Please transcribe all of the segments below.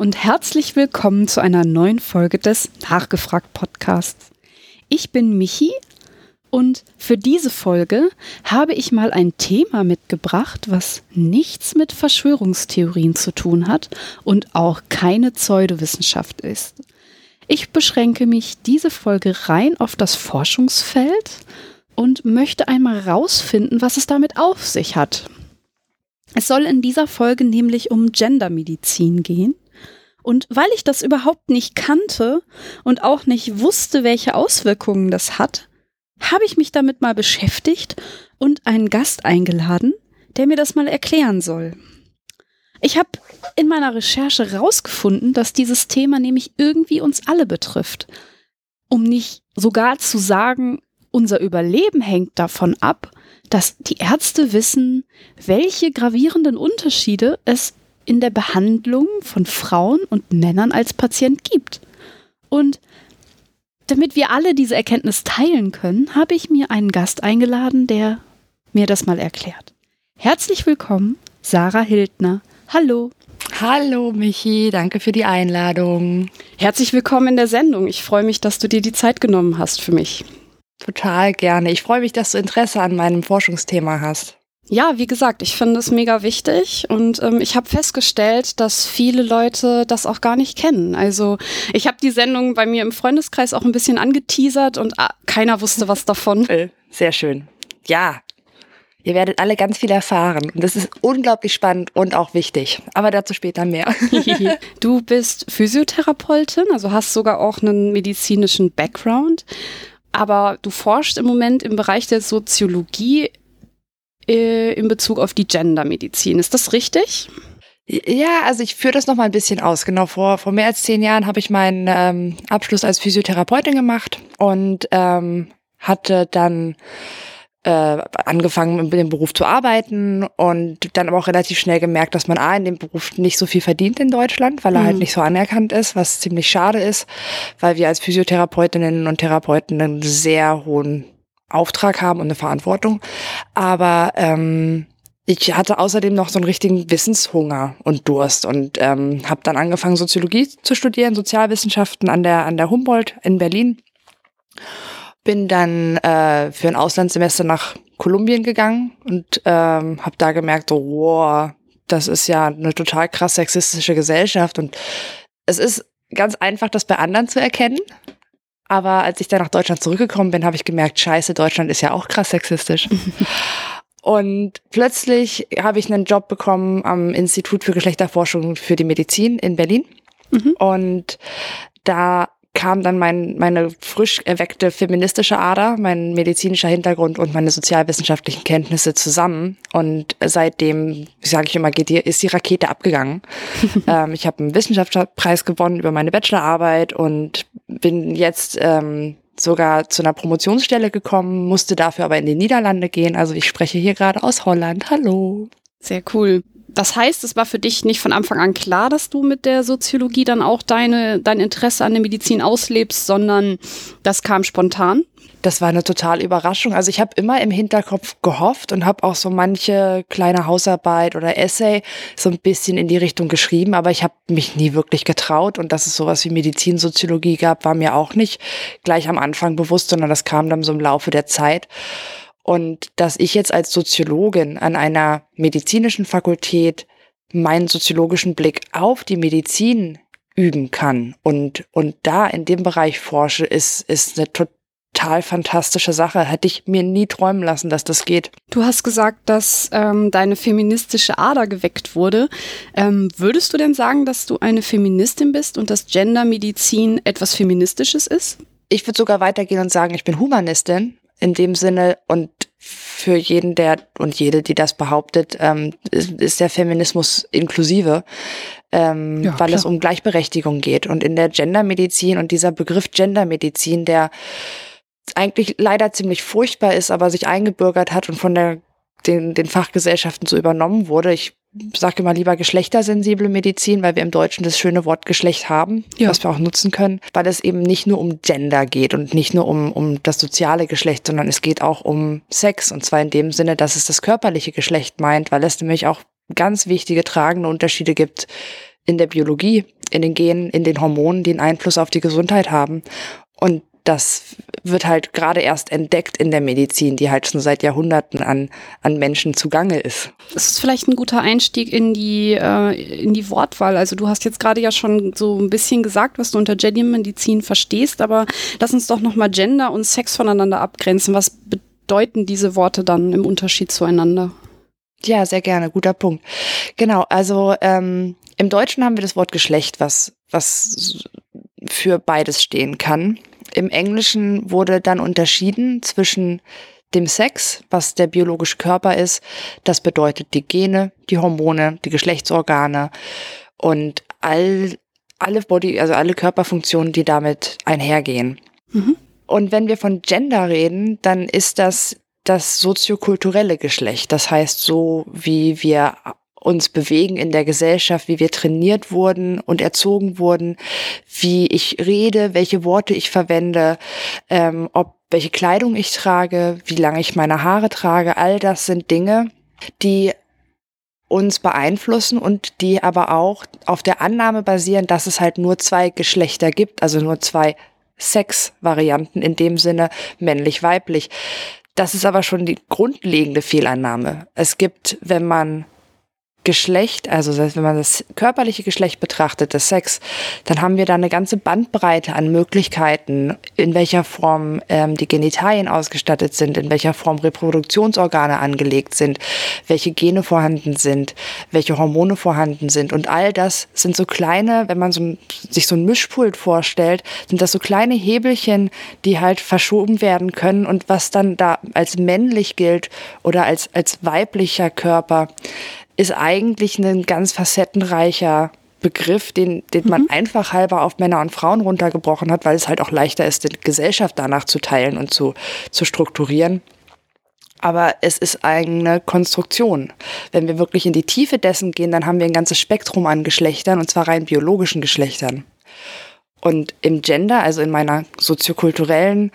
und herzlich willkommen zu einer neuen Folge des Nachgefragt Podcasts. Ich bin Michi und für diese Folge habe ich mal ein Thema mitgebracht, was nichts mit Verschwörungstheorien zu tun hat und auch keine Pseudowissenschaft ist. Ich beschränke mich diese Folge rein auf das Forschungsfeld und möchte einmal rausfinden, was es damit auf sich hat. Es soll in dieser Folge nämlich um Gendermedizin gehen. Und weil ich das überhaupt nicht kannte und auch nicht wusste, welche Auswirkungen das hat, habe ich mich damit mal beschäftigt und einen Gast eingeladen, der mir das mal erklären soll. Ich habe in meiner Recherche herausgefunden, dass dieses Thema nämlich irgendwie uns alle betrifft. Um nicht sogar zu sagen, unser Überleben hängt davon ab, dass die Ärzte wissen, welche gravierenden Unterschiede es in der Behandlung von Frauen und Männern als Patient gibt. Und damit wir alle diese Erkenntnis teilen können, habe ich mir einen Gast eingeladen, der mir das mal erklärt. Herzlich willkommen, Sarah Hildner. Hallo. Hallo Michi, danke für die Einladung. Herzlich willkommen in der Sendung. Ich freue mich, dass du dir die Zeit genommen hast für mich. Total gerne. Ich freue mich, dass du Interesse an meinem Forschungsthema hast. Ja, wie gesagt, ich finde es mega wichtig und ähm, ich habe festgestellt, dass viele Leute das auch gar nicht kennen. Also ich habe die Sendung bei mir im Freundeskreis auch ein bisschen angeteasert und ah, keiner wusste was davon. Äh, sehr schön. Ja, ihr werdet alle ganz viel erfahren und das ist unglaublich spannend und auch wichtig. Aber dazu später mehr. du bist Physiotherapeutin, also hast sogar auch einen medizinischen Background aber du forschst im Moment im Bereich der Soziologie äh, in Bezug auf die Gendermedizin. Ist das richtig? Ja, also ich führe das noch mal ein bisschen aus. Genau vor, vor mehr als zehn Jahren habe ich meinen ähm, Abschluss als Physiotherapeutin gemacht und ähm, hatte dann äh, angefangen, in dem Beruf zu arbeiten und dann aber auch relativ schnell gemerkt, dass man A, in dem Beruf nicht so viel verdient in Deutschland, weil er halt mhm. halt nicht so anerkannt ist, was ziemlich schade ist, weil wir als Physiotherapeutinnen und Therapeuten einen sehr hohen Auftrag haben und eine Verantwortung. Aber ähm, ich hatte außerdem noch so einen richtigen Wissenshunger und Durst und ähm, habe dann angefangen, Soziologie zu studieren, Sozialwissenschaften an der, an der Humboldt in Berlin bin dann äh, für ein Auslandssemester nach Kolumbien gegangen und ähm, habe da gemerkt, so, wow, das ist ja eine total krass sexistische Gesellschaft und es ist ganz einfach, das bei anderen zu erkennen. Aber als ich dann nach Deutschland zurückgekommen bin, habe ich gemerkt, scheiße, Deutschland ist ja auch krass sexistisch. Und plötzlich habe ich einen Job bekommen am Institut für Geschlechterforschung für die Medizin in Berlin. Mhm. Und da kam dann mein, meine frisch erweckte feministische Ader, mein medizinischer Hintergrund und meine sozialwissenschaftlichen Kenntnisse zusammen. Und seitdem, sage ich immer, geht die, ist die Rakete abgegangen. ähm, ich habe einen Wissenschaftspreis gewonnen über meine Bachelorarbeit und bin jetzt ähm, sogar zu einer Promotionsstelle gekommen, musste dafür aber in die Niederlande gehen. Also ich spreche hier gerade aus Holland. Hallo. Sehr cool das heißt, es war für dich nicht von Anfang an klar, dass du mit der Soziologie dann auch deine, dein Interesse an der Medizin auslebst, sondern das kam spontan? Das war eine total Überraschung. Also ich habe immer im Hinterkopf gehofft und habe auch so manche kleine Hausarbeit oder Essay so ein bisschen in die Richtung geschrieben, aber ich habe mich nie wirklich getraut und dass es sowas wie Medizinsoziologie gab, war mir auch nicht gleich am Anfang bewusst, sondern das kam dann so im Laufe der Zeit. Und dass ich jetzt als Soziologin an einer medizinischen Fakultät meinen soziologischen Blick auf die Medizin üben kann und, und da in dem Bereich forsche, ist, ist eine total fantastische Sache. Hätte ich mir nie träumen lassen, dass das geht. Du hast gesagt, dass ähm, deine feministische Ader geweckt wurde. Ähm, würdest du denn sagen, dass du eine Feministin bist und dass Gendermedizin etwas Feministisches ist? Ich würde sogar weitergehen und sagen, ich bin Humanistin in dem Sinne und für jeden, der und jede, die das behauptet, ähm, ist, ist der Feminismus inklusive, ähm, ja, weil klar. es um Gleichberechtigung geht. Und in der Gendermedizin und dieser Begriff Gendermedizin, der eigentlich leider ziemlich furchtbar ist, aber sich eingebürgert hat und von der den, den Fachgesellschaften so übernommen wurde. Ich sage immer lieber geschlechtersensible Medizin, weil wir im Deutschen das schöne Wort Geschlecht haben, ja. was wir auch nutzen können, weil es eben nicht nur um Gender geht und nicht nur um, um das soziale Geschlecht, sondern es geht auch um Sex und zwar in dem Sinne, dass es das körperliche Geschlecht meint, weil es nämlich auch ganz wichtige tragende Unterschiede gibt in der Biologie in den Genen, in den Hormonen, die einen Einfluss auf die Gesundheit haben. Und das wird halt gerade erst entdeckt in der Medizin, die halt schon seit Jahrhunderten an, an Menschen zugange ist. Das ist vielleicht ein guter Einstieg in die, äh, in die Wortwahl. Also du hast jetzt gerade ja schon so ein bisschen gesagt, was du unter Gender-Medizin verstehst, aber lass uns doch nochmal Gender und Sex voneinander abgrenzen. Was bedeuten diese Worte dann im Unterschied zueinander? Ja, sehr gerne, guter Punkt. Genau, also ähm, im Deutschen haben wir das Wort Geschlecht, was, was für beides stehen kann. Im Englischen wurde dann unterschieden zwischen dem Sex, was der biologische Körper ist. Das bedeutet die Gene, die Hormone, die Geschlechtsorgane und all, alle Body, also alle Körperfunktionen, die damit einhergehen. Mhm. Und wenn wir von Gender reden, dann ist das das soziokulturelle Geschlecht. Das heißt, so wie wir uns bewegen in der Gesellschaft, wie wir trainiert wurden und erzogen wurden, wie ich rede, welche Worte ich verwende, ähm, ob welche Kleidung ich trage, wie lange ich meine Haare trage, all das sind Dinge, die uns beeinflussen und die aber auch auf der Annahme basieren, dass es halt nur zwei Geschlechter gibt, also nur zwei Sexvarianten in dem Sinne männlich-weiblich. Das ist aber schon die grundlegende Fehlannahme. Es gibt, wenn man Geschlecht, also wenn man das körperliche Geschlecht betrachtet, das Sex, dann haben wir da eine ganze Bandbreite an Möglichkeiten, in welcher Form ähm, die Genitalien ausgestattet sind, in welcher Form Reproduktionsorgane angelegt sind, welche Gene vorhanden sind, welche Hormone vorhanden sind. Und all das sind so kleine, wenn man so, sich so ein Mischpult vorstellt, sind das so kleine Hebelchen, die halt verschoben werden können und was dann da als männlich gilt oder als, als weiblicher Körper ist eigentlich ein ganz facettenreicher Begriff, den, den man mhm. einfach halber auf Männer und Frauen runtergebrochen hat, weil es halt auch leichter ist, die Gesellschaft danach zu teilen und zu, zu strukturieren. Aber es ist eine Konstruktion. Wenn wir wirklich in die Tiefe dessen gehen, dann haben wir ein ganzes Spektrum an Geschlechtern, und zwar rein biologischen Geschlechtern. Und im Gender, also in meiner soziokulturellen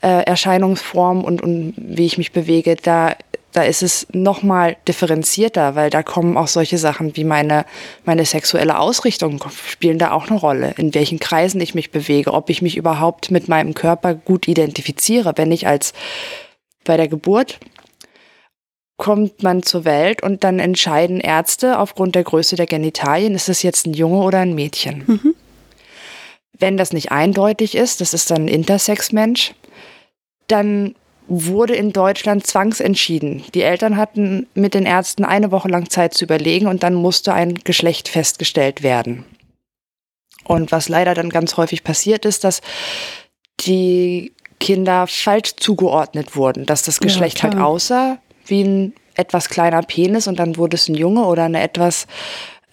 äh, Erscheinungsform und, und wie ich mich bewege, da da ist es nochmal differenzierter, weil da kommen auch solche Sachen wie meine, meine sexuelle Ausrichtung spielen da auch eine Rolle, in welchen Kreisen ich mich bewege, ob ich mich überhaupt mit meinem Körper gut identifiziere. Wenn ich als bei der Geburt kommt man zur Welt und dann entscheiden Ärzte aufgrund der Größe der Genitalien, ist es jetzt ein Junge oder ein Mädchen. Mhm. Wenn das nicht eindeutig ist, das ist dann ein Intersex-Mensch, dann wurde in Deutschland zwangsentschieden. Die Eltern hatten mit den Ärzten eine Woche lang Zeit zu überlegen und dann musste ein Geschlecht festgestellt werden. Und was leider dann ganz häufig passiert ist, dass die Kinder falsch zugeordnet wurden, dass das Geschlecht ja, halt aussah wie ein etwas kleiner Penis und dann wurde es ein Junge oder eine etwas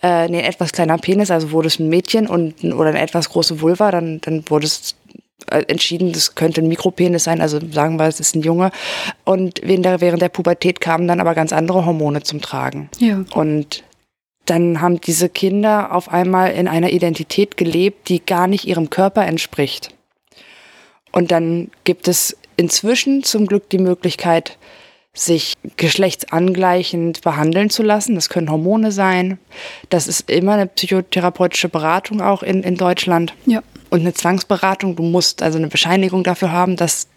äh, nee, ein etwas kleiner Penis, also wurde es ein Mädchen und oder eine etwas große Vulva, dann dann wurde es entschieden, das könnte ein Mikropenis sein, also sagen wir, es ist ein Junge. Und während der, während der Pubertät kamen dann aber ganz andere Hormone zum Tragen. Ja. Und dann haben diese Kinder auf einmal in einer Identität gelebt, die gar nicht ihrem Körper entspricht. Und dann gibt es inzwischen zum Glück die Möglichkeit, sich geschlechtsangleichend behandeln zu lassen. Das können Hormone sein. Das ist immer eine psychotherapeutische Beratung auch in, in Deutschland. Ja und eine Zwangsberatung. Du musst also eine Bescheinigung dafür haben, dass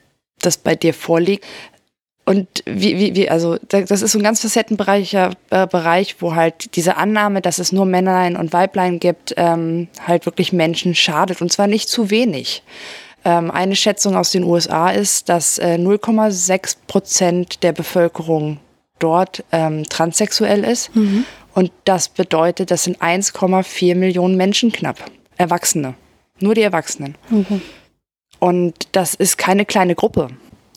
das bei dir vorliegt. Und wie, wie, wie, also das ist so ein ganz facettenbereicher äh, Bereich, wo halt diese Annahme, dass es nur Männlein und Weiblein gibt, ähm, halt wirklich Menschen schadet. Und zwar nicht zu wenig. Ähm, eine Schätzung aus den USA ist, dass äh, 0,6 Prozent der Bevölkerung dort ähm, transsexuell ist. Mhm. Und das bedeutet, das sind 1,4 Millionen Menschen knapp, Erwachsene. Nur die Erwachsenen. Mhm. Und das ist keine kleine Gruppe,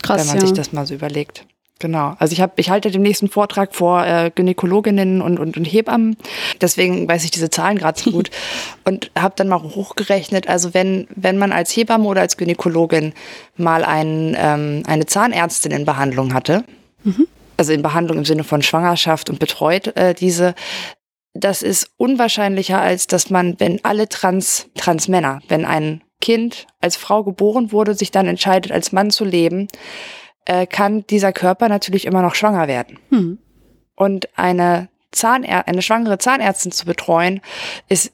Krass, wenn man ja. sich das mal so überlegt. Genau. Also ich habe, ich halte den nächsten Vortrag vor äh, Gynäkologinnen und, und, und Hebammen. Deswegen weiß ich diese Zahlen gerade so gut und habe dann mal hochgerechnet. Also wenn wenn man als Hebamme oder als Gynäkologin mal ein, ähm, eine Zahnärztin in Behandlung hatte, mhm. also in Behandlung im Sinne von Schwangerschaft und betreut äh, diese, das ist unwahrscheinlicher, als dass man, wenn alle Trans, Transmänner, wenn ein Kind als Frau geboren wurde, sich dann entscheidet, als Mann zu leben, äh, kann dieser Körper natürlich immer noch schwanger werden. Hm. Und eine Zahnär eine schwangere Zahnärztin zu betreuen, ist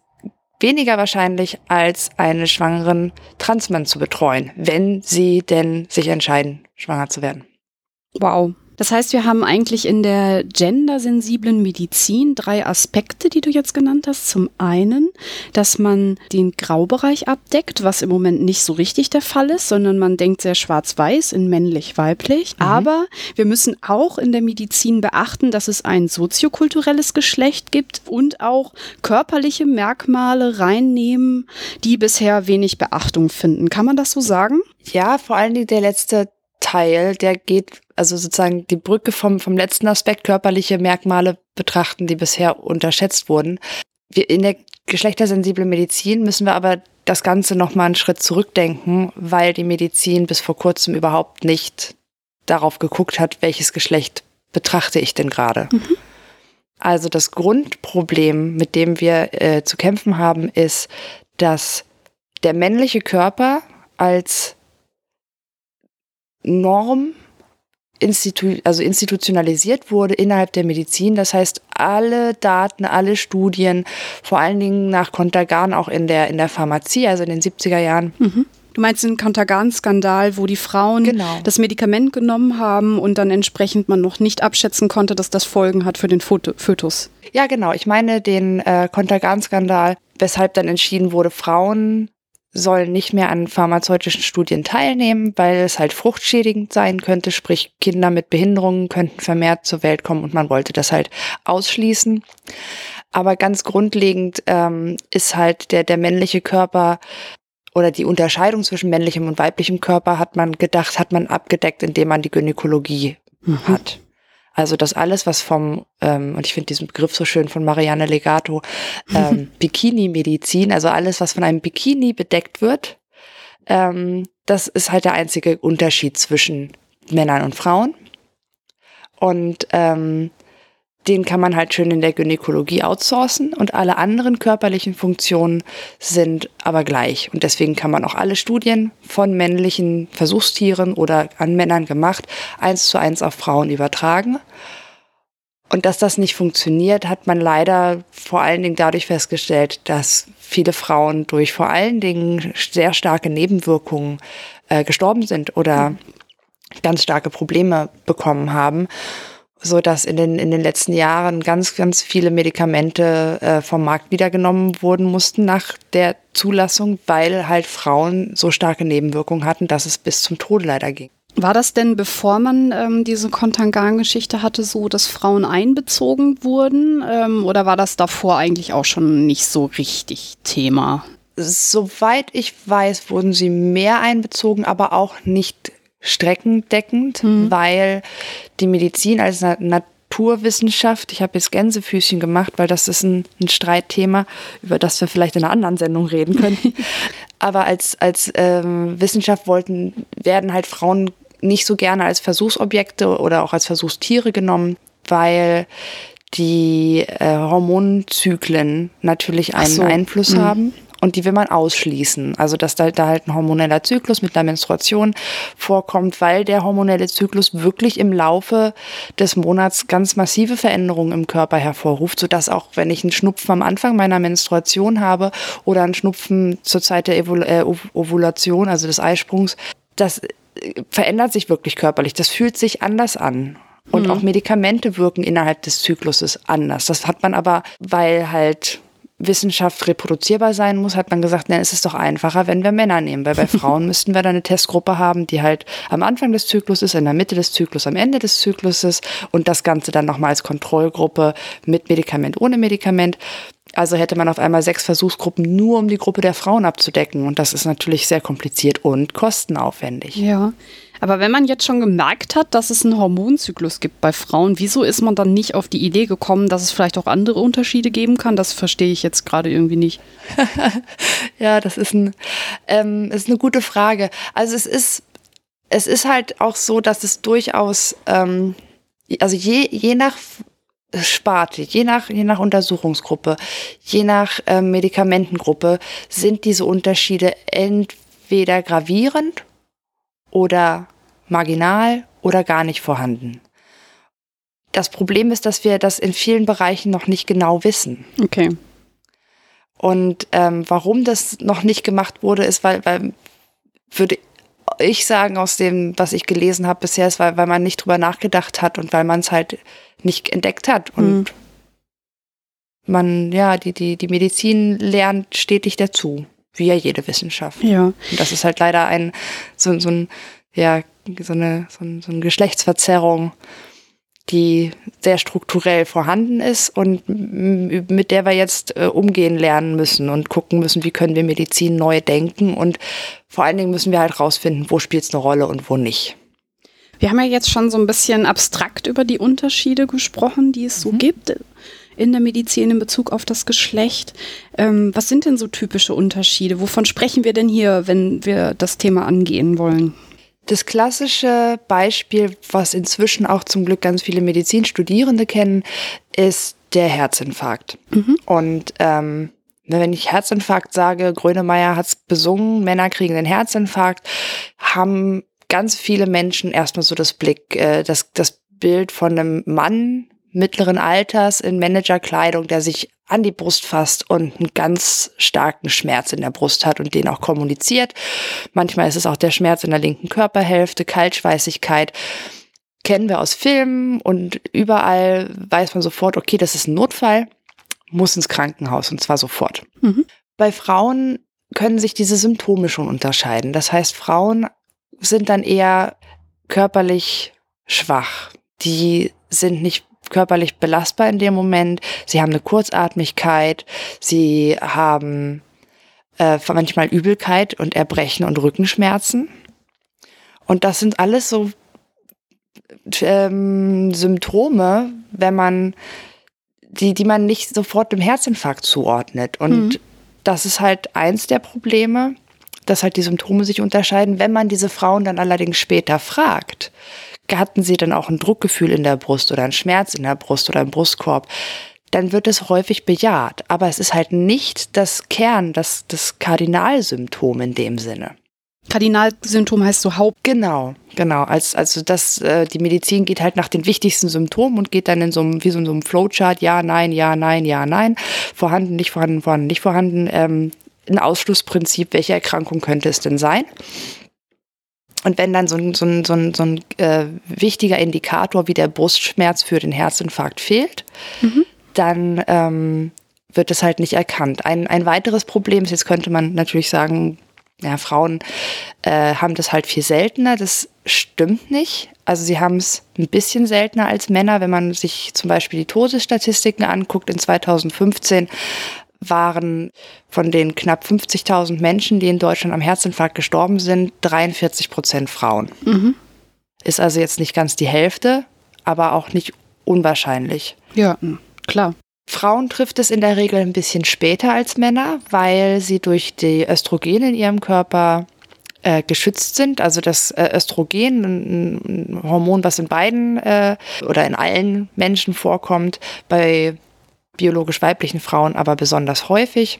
weniger wahrscheinlich, als einen schwangeren Transmann zu betreuen, wenn sie denn sich entscheiden, schwanger zu werden. Wow. Das heißt, wir haben eigentlich in der gendersensiblen Medizin drei Aspekte, die du jetzt genannt hast. Zum einen, dass man den Graubereich abdeckt, was im Moment nicht so richtig der Fall ist, sondern man denkt sehr schwarz-weiß in männlich-weiblich. Mhm. Aber wir müssen auch in der Medizin beachten, dass es ein soziokulturelles Geschlecht gibt und auch körperliche Merkmale reinnehmen, die bisher wenig Beachtung finden. Kann man das so sagen? Ja, vor allen Dingen der letzte Teil, der geht, also sozusagen die Brücke vom, vom letzten Aspekt körperliche Merkmale betrachten, die bisher unterschätzt wurden. Wir, in der geschlechtersensiblen Medizin müssen wir aber das Ganze nochmal einen Schritt zurückdenken, weil die Medizin bis vor kurzem überhaupt nicht darauf geguckt hat, welches Geschlecht betrachte ich denn gerade. Mhm. Also das Grundproblem, mit dem wir äh, zu kämpfen haben, ist, dass der männliche Körper als Norm institu also institutionalisiert wurde innerhalb der Medizin. Das heißt, alle Daten, alle Studien, vor allen Dingen nach Contergan auch in der, in der Pharmazie, also in den 70er Jahren. Mhm. Du meinst den Contergan-Skandal, wo die Frauen genau. das Medikament genommen haben und dann entsprechend man noch nicht abschätzen konnte, dass das Folgen hat für den Fötus. Ja, genau. Ich meine den äh, Contergan-Skandal, weshalb dann entschieden wurde, Frauen sollen nicht mehr an pharmazeutischen Studien teilnehmen, weil es halt fruchtschädigend sein könnte, sprich Kinder mit Behinderungen könnten vermehrt zur Welt kommen und man wollte das halt ausschließen. Aber ganz grundlegend ähm, ist halt der, der männliche Körper oder die Unterscheidung zwischen männlichem und weiblichem Körper hat man gedacht, hat man abgedeckt, indem man die Gynäkologie mhm. hat. Also das alles, was vom, ähm, und ich finde diesen Begriff so schön von Marianne Legato, ähm, Bikini-Medizin, also alles, was von einem Bikini bedeckt wird, ähm, das ist halt der einzige Unterschied zwischen Männern und Frauen. Und ähm, den kann man halt schön in der Gynäkologie outsourcen und alle anderen körperlichen Funktionen sind aber gleich. Und deswegen kann man auch alle Studien von männlichen Versuchstieren oder an Männern gemacht, eins zu eins auf Frauen übertragen. Und dass das nicht funktioniert, hat man leider vor allen Dingen dadurch festgestellt, dass viele Frauen durch vor allen Dingen sehr starke Nebenwirkungen äh, gestorben sind oder ganz starke Probleme bekommen haben so dass in den, in den letzten Jahren ganz, ganz viele Medikamente äh, vom Markt wiedergenommen wurden mussten nach der Zulassung, weil halt Frauen so starke Nebenwirkungen hatten, dass es bis zum Tode leider ging. War das denn, bevor man ähm, diese Kontangan-Geschichte hatte, so, dass Frauen einbezogen wurden? Ähm, oder war das davor eigentlich auch schon nicht so richtig Thema? Soweit ich weiß, wurden sie mehr einbezogen, aber auch nicht streckendeckend, mhm. weil die Medizin als Naturwissenschaft, ich habe jetzt Gänsefüßchen gemacht, weil das ist ein, ein, Streitthema, über das wir vielleicht in einer anderen Sendung reden könnten. Aber als, als ähm, Wissenschaft wollten, werden halt Frauen nicht so gerne als Versuchsobjekte oder auch als Versuchstiere genommen, weil die äh, Hormonzyklen natürlich einen so. Einfluss mhm. haben und die will man ausschließen. Also dass da, da halt ein hormoneller Zyklus mit der Menstruation vorkommt, weil der hormonelle Zyklus wirklich im Laufe des Monats ganz massive Veränderungen im Körper hervorruft, sodass auch wenn ich einen Schnupfen am Anfang meiner Menstruation habe oder einen Schnupfen zur Zeit der Ovul äh, Ovulation, also des Eisprungs, das äh, verändert sich wirklich körperlich. Das fühlt sich anders an. Und mhm. auch Medikamente wirken innerhalb des Zykluses anders. Das hat man aber, weil halt Wissenschaft reproduzierbar sein muss, hat man gesagt, na, es ist doch einfacher, wenn wir Männer nehmen, weil bei Frauen müssten wir dann eine Testgruppe haben, die halt am Anfang des Zykluses, in der Mitte des Zyklus, am Ende des Zykluses und das Ganze dann nochmal als Kontrollgruppe mit Medikament, ohne Medikament. Also hätte man auf einmal sechs Versuchsgruppen nur, um die Gruppe der Frauen abzudecken. Und das ist natürlich sehr kompliziert und kostenaufwendig. Ja. Aber wenn man jetzt schon gemerkt hat, dass es einen Hormonzyklus gibt bei Frauen, wieso ist man dann nicht auf die Idee gekommen, dass es vielleicht auch andere Unterschiede geben kann? Das verstehe ich jetzt gerade irgendwie nicht. ja, das ist, ein, ähm, ist eine gute Frage. Also es ist, es ist halt auch so, dass es durchaus, ähm, also je, je nach Sparte, je nach, je nach Untersuchungsgruppe, je nach äh, Medikamentengruppe sind diese Unterschiede entweder gravierend oder marginal oder gar nicht vorhanden. Das Problem ist, dass wir das in vielen Bereichen noch nicht genau wissen. Okay. Und ähm, warum das noch nicht gemacht wurde, ist, weil, weil würde ich sagen, aus dem, was ich gelesen habe bisher, ist, weil, weil man nicht drüber nachgedacht hat und weil man es halt nicht entdeckt hat. Und mhm. man, ja, die, die, die Medizin lernt stetig dazu, wie ja jede Wissenschaft. Ja. Und das ist halt leider ein, so, so ein, ja, so eine, so, ein, so eine Geschlechtsverzerrung, die sehr strukturell vorhanden ist und mit der wir jetzt äh, umgehen lernen müssen und gucken müssen, wie können wir Medizin neu denken und vor allen Dingen müssen wir halt rausfinden, wo spielt es eine Rolle und wo nicht. Wir haben ja jetzt schon so ein bisschen abstrakt über die Unterschiede gesprochen, die es so mhm. gibt in der Medizin in Bezug auf das Geschlecht. Ähm, was sind denn so typische Unterschiede? Wovon sprechen wir denn hier, wenn wir das Thema angehen wollen? Das klassische Beispiel, was inzwischen auch zum Glück ganz viele Medizinstudierende kennen, ist der Herzinfarkt. Mhm. Und ähm, wenn ich Herzinfarkt sage, Grönemeyer hat es besungen, Männer kriegen den Herzinfarkt, haben ganz viele Menschen erstmal so das Blick, äh, das, das Bild von einem Mann mittleren Alters in Managerkleidung, der sich an die Brust fasst und einen ganz starken Schmerz in der Brust hat und den auch kommuniziert. Manchmal ist es auch der Schmerz in der linken Körperhälfte, Kaltschweißigkeit. Kennen wir aus Filmen und überall weiß man sofort, okay, das ist ein Notfall, muss ins Krankenhaus und zwar sofort. Mhm. Bei Frauen können sich diese Symptome schon unterscheiden. Das heißt, Frauen sind dann eher körperlich schwach. Die sind nicht körperlich belastbar in dem Moment. Sie haben eine Kurzatmigkeit, sie haben äh, manchmal Übelkeit und Erbrechen und Rückenschmerzen. Und das sind alles so ähm, Symptome, wenn man die, die man nicht sofort dem Herzinfarkt zuordnet. Und mhm. das ist halt eins der Probleme, dass halt die Symptome sich unterscheiden. Wenn man diese Frauen dann allerdings später fragt, hatten sie dann auch ein Druckgefühl in der Brust oder einen Schmerz in der Brust oder im Brustkorb, dann wird es häufig bejaht. Aber es ist halt nicht das Kern, das, das Kardinalsymptom in dem Sinne. Kardinalsymptom heißt so Haupt. Genau, genau. Als, also das, äh, die Medizin geht halt nach den wichtigsten Symptomen und geht dann in so einem, wie so in so einem Flowchart, ja, nein, ja, nein, ja, nein, vorhanden, nicht vorhanden, vorhanden, nicht vorhanden, ähm, ein Ausschlussprinzip, welche Erkrankung könnte es denn sein? Und wenn dann so ein, so ein, so ein, so ein äh, wichtiger Indikator wie der Brustschmerz für den Herzinfarkt fehlt, mhm. dann ähm, wird es halt nicht erkannt. Ein, ein weiteres Problem ist, jetzt könnte man natürlich sagen, ja, Frauen äh, haben das halt viel seltener. Das stimmt nicht. Also sie haben es ein bisschen seltener als Männer. Wenn man sich zum Beispiel die Todesstatistiken anguckt, in 2015 waren von den knapp 50.000 Menschen, die in Deutschland am Herzinfarkt gestorben sind, 43 Prozent Frauen. Mhm. Ist also jetzt nicht ganz die Hälfte, aber auch nicht unwahrscheinlich. Ja, klar. Frauen trifft es in der Regel ein bisschen später als Männer, weil sie durch die Östrogene in ihrem Körper äh, geschützt sind. Also das äh, Östrogen, ein, ein, Hormon, was in beiden äh, oder in allen Menschen vorkommt, bei biologisch weiblichen Frauen aber besonders häufig.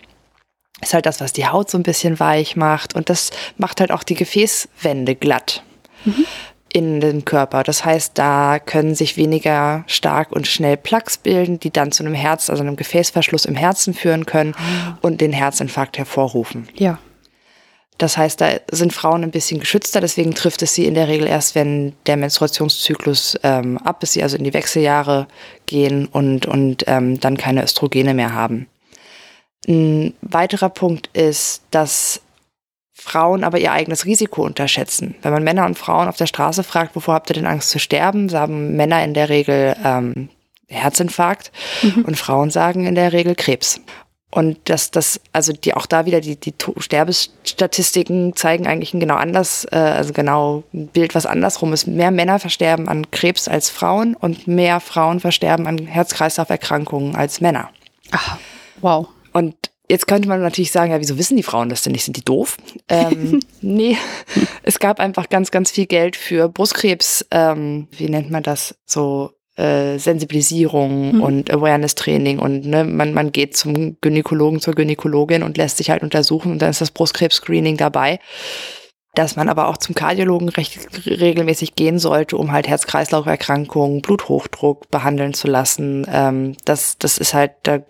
Ist halt das, was die Haut so ein bisschen weich macht und das macht halt auch die Gefäßwände glatt. Mhm. in den Körper. Das heißt, da können sich weniger stark und schnell Plaques bilden, die dann zu einem Herz, also einem Gefäßverschluss im Herzen führen können ah. und den Herzinfarkt hervorrufen. Ja. Das heißt, da sind Frauen ein bisschen geschützter, deswegen trifft es sie in der Regel erst, wenn der Menstruationszyklus ähm, ab ist, sie also in die Wechseljahre gehen und, und ähm, dann keine Östrogene mehr haben. Ein weiterer Punkt ist, dass Frauen aber ihr eigenes Risiko unterschätzen. Wenn man Männer und Frauen auf der Straße fragt, wovor habt ihr denn Angst zu sterben, sagen Männer in der Regel ähm, Herzinfarkt mhm. und Frauen sagen in der Regel Krebs. Und dass das, also die auch da wieder die, die Sterbestatistiken zeigen eigentlich ein genau anders, äh, also genau ein Bild, was andersrum ist. Mehr Männer versterben an Krebs als Frauen und mehr Frauen versterben an Herz-Kreislauf-Erkrankungen als Männer. Ach, wow. Und Jetzt könnte man natürlich sagen, ja, wieso wissen die Frauen das denn nicht? Sind die doof? Ähm, nee, es gab einfach ganz, ganz viel Geld für Brustkrebs, ähm, wie nennt man das, so äh, Sensibilisierung mhm. und Awareness-Training und ne, man, man geht zum Gynäkologen, zur Gynäkologin und lässt sich halt untersuchen und dann ist das Brustkrebs-Screening dabei. Dass man aber auch zum Kardiologen recht regelmäßig gehen sollte, um halt Herz-Kreislauf-Erkrankungen, Bluthochdruck behandeln zu lassen. Ähm, das, das ist halt, da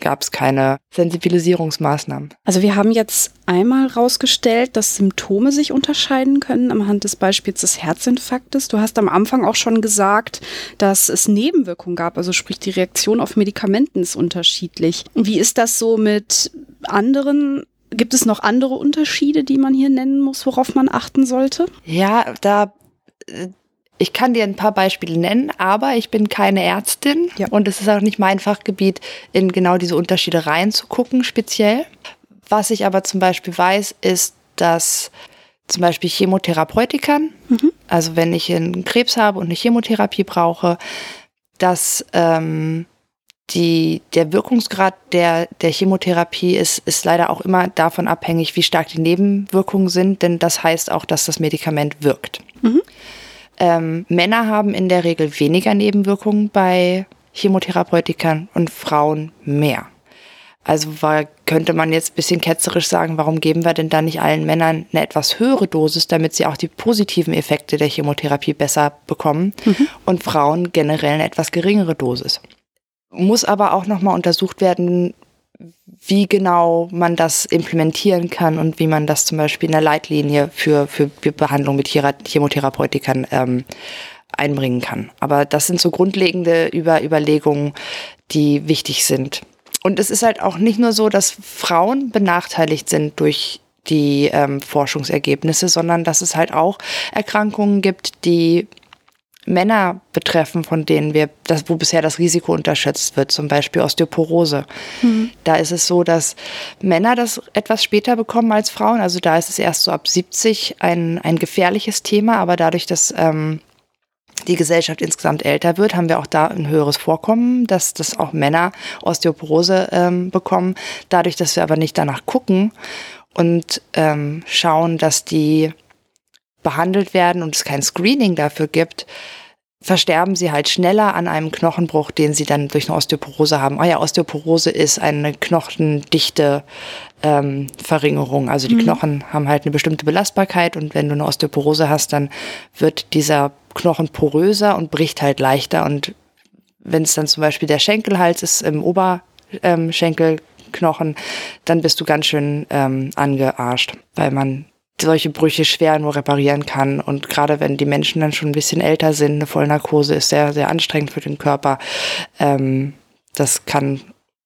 gab es keine Sensibilisierungsmaßnahmen. Also wir haben jetzt einmal rausgestellt, dass Symptome sich unterscheiden können anhand des Beispiels des Herzinfarktes. Du hast am Anfang auch schon gesagt, dass es Nebenwirkungen gab, also sprich die Reaktion auf Medikamenten ist unterschiedlich. Wie ist das so mit anderen Gibt es noch andere Unterschiede, die man hier nennen muss, worauf man achten sollte? Ja, da äh, ich kann dir ein paar Beispiele nennen, aber ich bin keine Ärztin ja. und es ist auch nicht mein Fachgebiet, in genau diese Unterschiede reinzugucken, speziell. Was ich aber zum Beispiel weiß, ist, dass zum Beispiel Chemotherapeutikern, mhm. also wenn ich einen Krebs habe und eine Chemotherapie brauche, dass ähm, die, der Wirkungsgrad der, der Chemotherapie ist, ist leider auch immer davon abhängig, wie stark die Nebenwirkungen sind, denn das heißt auch, dass das Medikament wirkt. Ähm, Männer haben in der Regel weniger Nebenwirkungen bei Chemotherapeutikern und Frauen mehr. Also war, könnte man jetzt ein bisschen ketzerisch sagen, warum geben wir denn da nicht allen Männern eine etwas höhere Dosis, damit sie auch die positiven Effekte der Chemotherapie besser bekommen mhm. und Frauen generell eine etwas geringere Dosis. Muss aber auch nochmal untersucht werden, wie genau man das implementieren kann und wie man das zum Beispiel in der Leitlinie für, für Behandlung mit Chemotherapeutikern ähm, einbringen kann. Aber das sind so grundlegende Über Überlegungen, die wichtig sind. Und es ist halt auch nicht nur so, dass Frauen benachteiligt sind durch die ähm, Forschungsergebnisse, sondern dass es halt auch Erkrankungen gibt, die Männer betreffen, von denen wir, das, wo bisher das Risiko unterschätzt wird, zum Beispiel Osteoporose. Mhm. Da ist es so, dass Männer das etwas später bekommen als Frauen. Also da ist es erst so ab 70 ein, ein gefährliches Thema, aber dadurch, dass ähm, die Gesellschaft insgesamt älter wird, haben wir auch da ein höheres Vorkommen, dass, dass auch Männer Osteoporose ähm, bekommen. Dadurch, dass wir aber nicht danach gucken und ähm, schauen, dass die behandelt werden und es kein Screening dafür gibt, versterben sie halt schneller an einem Knochenbruch, den sie dann durch eine Osteoporose haben. Ah ja, Osteoporose ist eine knochendichte ähm, Verringerung. Also die mhm. Knochen haben halt eine bestimmte Belastbarkeit und wenn du eine Osteoporose hast, dann wird dieser Knochen poröser und bricht halt leichter. Und wenn es dann zum Beispiel der Schenkelhals ist im Oberschenkelknochen, ähm, dann bist du ganz schön ähm, angearscht, weil man solche Brüche schwer nur reparieren kann. Und gerade wenn die Menschen dann schon ein bisschen älter sind, eine Vollnarkose ist sehr, sehr anstrengend für den Körper. Ähm, das kann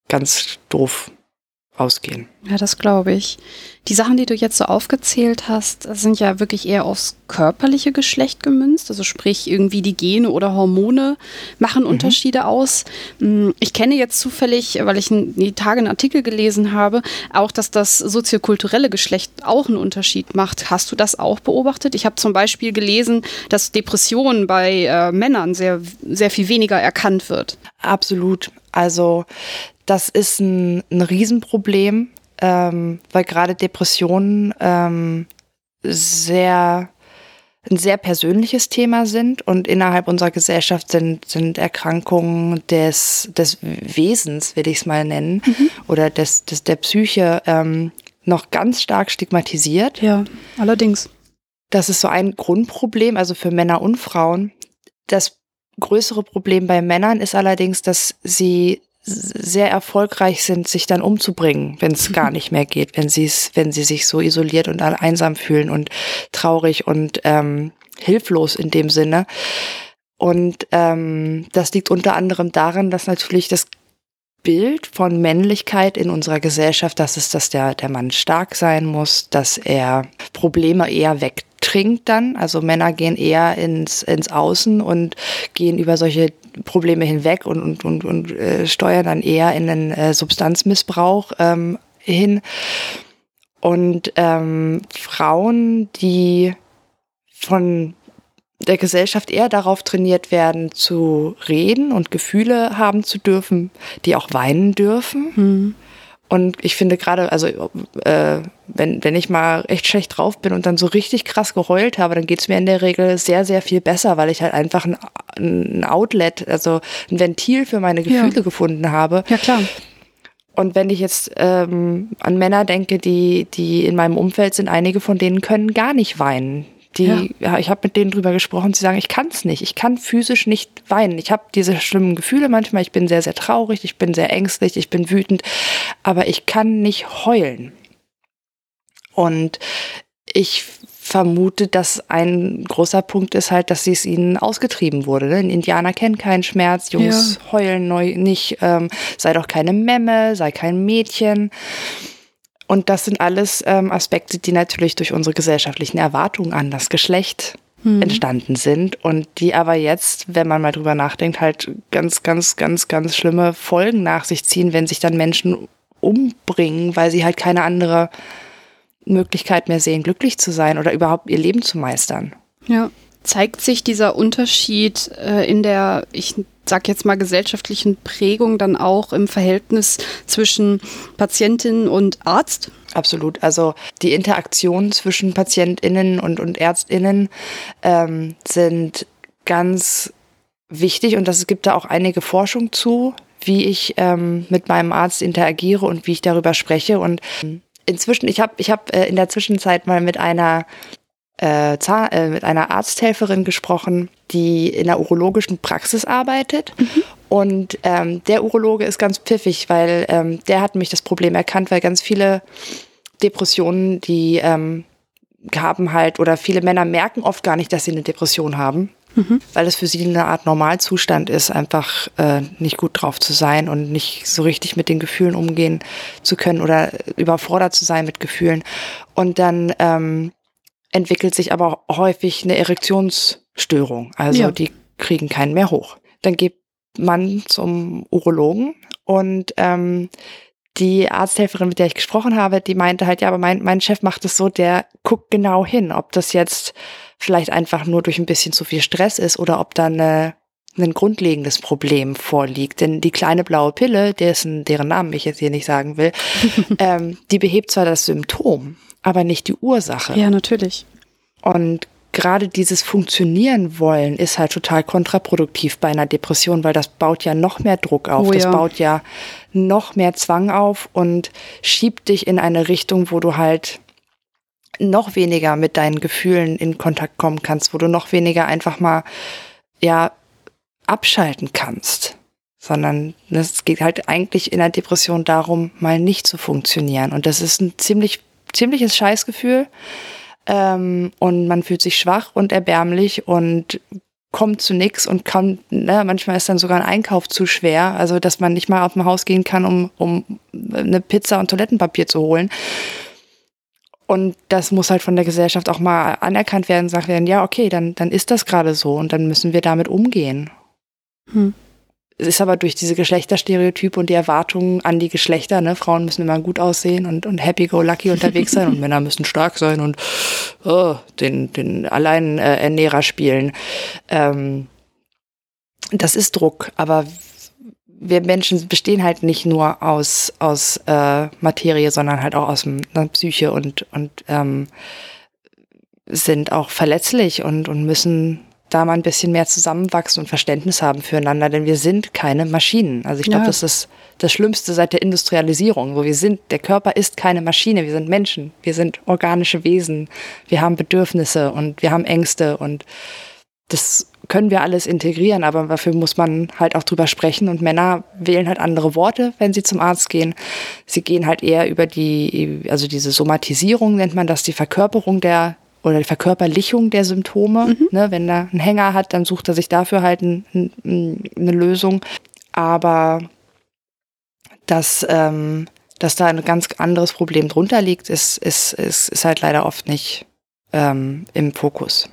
ganz doof ausgehen. Ja, das glaube ich. Die Sachen, die du jetzt so aufgezählt hast, sind ja wirklich eher aufs körperliche Geschlecht gemünzt. Also sprich, irgendwie die Gene oder Hormone machen mhm. Unterschiede aus. Hm, ich kenne jetzt zufällig, weil ich die Tage einen Artikel gelesen habe, auch, dass das soziokulturelle Geschlecht auch einen Unterschied macht. Hast du das auch beobachtet? Ich habe zum Beispiel gelesen, dass Depressionen bei äh, Männern sehr, sehr viel weniger erkannt wird. Absolut. Also das ist ein, ein Riesenproblem, ähm, weil gerade Depressionen ähm, sehr ein sehr persönliches Thema sind und innerhalb unserer Gesellschaft sind, sind Erkrankungen des, des Wesens, will ich es mal nennen, mhm. oder des, des, der Psyche ähm, noch ganz stark stigmatisiert. Ja, allerdings. Das ist so ein Grundproblem, also für Männer und Frauen. Das größere Problem bei Männern ist allerdings, dass sie sehr erfolgreich sind, sich dann umzubringen, wenn es gar nicht mehr geht, wenn sie es, wenn sie sich so isoliert und einsam fühlen und traurig und ähm, hilflos in dem Sinne. Und ähm, das liegt unter anderem daran, dass natürlich das Bild von Männlichkeit in unserer Gesellschaft, das ist, dass der, der Mann stark sein muss, dass er Probleme eher wegtrinkt dann. Also Männer gehen eher ins, ins Außen und gehen über solche Probleme hinweg und, und, und, und äh, steuern dann eher in den äh, Substanzmissbrauch ähm, hin. Und ähm, Frauen, die von der Gesellschaft eher darauf trainiert werden, zu reden und Gefühle haben zu dürfen, die auch weinen dürfen. Mhm. Und ich finde gerade, also äh, wenn, wenn ich mal echt schlecht drauf bin und dann so richtig krass geheult habe, dann geht es mir in der Regel sehr, sehr viel besser, weil ich halt einfach ein, ein Outlet, also ein Ventil für meine Gefühle ja. gefunden habe. Ja, klar. Und wenn ich jetzt ähm, an Männer denke, die, die in meinem Umfeld sind, einige von denen können gar nicht weinen Die, ja. ja ich habe mit denen drüber gesprochen, sie sagen, ich kann es nicht, ich kann physisch nicht weinen. Ich habe diese schlimmen Gefühle manchmal, ich bin sehr, sehr traurig, ich bin sehr ängstlich, ich bin wütend, aber ich kann nicht heulen. Und ich vermute, dass ein großer Punkt ist halt, dass es ihnen ausgetrieben wurde. Ne? Indianer kennen keinen Schmerz, Jungs ja. heulen neu nicht, ähm, sei doch keine Memme, sei kein Mädchen. Und das sind alles ähm, Aspekte, die natürlich durch unsere gesellschaftlichen Erwartungen an das Geschlecht hm. entstanden sind und die aber jetzt, wenn man mal drüber nachdenkt, halt ganz, ganz, ganz, ganz schlimme Folgen nach sich ziehen, wenn sich dann Menschen umbringen, weil sie halt keine andere Möglichkeit mehr sehen, glücklich zu sein oder überhaupt ihr Leben zu meistern. Ja. Zeigt sich dieser Unterschied äh, in der, ich sag jetzt mal, gesellschaftlichen Prägung dann auch im Verhältnis zwischen Patientin und Arzt? Absolut. Also die Interaktion zwischen PatientInnen und, und ÄrztInnen ähm, sind ganz wichtig und es gibt da auch einige Forschung zu, wie ich ähm, mit meinem Arzt interagiere und wie ich darüber spreche. Und inzwischen, ich habe ich hab, äh, in der Zwischenzeit mal mit einer äh, äh, mit einer Arzthelferin gesprochen, die in der urologischen Praxis arbeitet. Mhm. Und ähm, der Urologe ist ganz pfiffig, weil ähm, der hat mich das Problem erkannt, weil ganz viele Depressionen, die ähm, haben halt, oder viele Männer merken oft gar nicht, dass sie eine Depression haben. Mhm. Weil es für sie eine Art Normalzustand ist, einfach äh, nicht gut drauf zu sein und nicht so richtig mit den Gefühlen umgehen zu können oder überfordert zu sein mit Gefühlen. Und dann ähm, entwickelt sich aber häufig eine Erektionsstörung. Also ja. die kriegen keinen mehr hoch. Dann geht man zum Urologen und ähm, die Arzthelferin, mit der ich gesprochen habe, die meinte halt, ja, aber mein, mein Chef macht es so, der guckt genau hin, ob das jetzt vielleicht einfach nur durch ein bisschen zu viel Stress ist oder ob da eine, ein grundlegendes Problem vorliegt. Denn die kleine blaue Pille, dessen, deren Namen ich jetzt hier nicht sagen will, ähm, die behebt zwar das Symptom, aber nicht die Ursache. Ja, natürlich. Und gerade dieses Funktionieren wollen ist halt total kontraproduktiv bei einer Depression, weil das baut ja noch mehr Druck auf, oh, das ja. baut ja noch mehr Zwang auf und schiebt dich in eine Richtung, wo du halt noch weniger mit deinen Gefühlen in Kontakt kommen kannst, wo du noch weniger einfach mal ja abschalten kannst sondern es geht halt eigentlich in der Depression darum, mal nicht zu funktionieren. Und das ist ein ziemlich ziemliches Scheißgefühl. Ähm, und man fühlt sich schwach und erbärmlich und kommt zu nichts und kann, ne, manchmal ist dann sogar ein Einkauf zu schwer, also dass man nicht mal auf dem Haus gehen kann, um, um eine Pizza und Toilettenpapier zu holen. Und das muss halt von der Gesellschaft auch mal anerkannt werden, sagt werden, ja, okay, dann, dann ist das gerade so und dann müssen wir damit umgehen. Hm. Es ist aber durch diese Geschlechterstereotype und die Erwartungen an die Geschlechter, ne, Frauen müssen immer gut aussehen und, und happy-go-lucky unterwegs sein und Männer müssen stark sein und oh, den, den Alleinernährer spielen. Ähm, das ist Druck, aber wir Menschen bestehen halt nicht nur aus, aus äh, Materie, sondern halt auch aus der ne, Psyche und, und ähm, sind auch verletzlich und, und müssen da mal ein bisschen mehr zusammenwachsen und Verständnis haben füreinander, denn wir sind keine Maschinen. Also ich glaube, ja. das ist das Schlimmste seit der Industrialisierung, wo wir sind. Der Körper ist keine Maschine, wir sind Menschen, wir sind organische Wesen, wir haben Bedürfnisse und wir haben Ängste und das können wir alles integrieren, aber dafür muss man halt auch drüber sprechen und Männer wählen halt andere Worte, wenn sie zum Arzt gehen. Sie gehen halt eher über die, also diese Somatisierung nennt man das, die Verkörperung der oder die Verkörperlichung der Symptome. Mhm. Ne, wenn er einen Hänger hat, dann sucht er sich dafür halt ein, ein, eine Lösung. Aber dass, ähm, dass da ein ganz anderes Problem drunter liegt, ist, ist, ist, ist halt leider oft nicht ähm, im Fokus.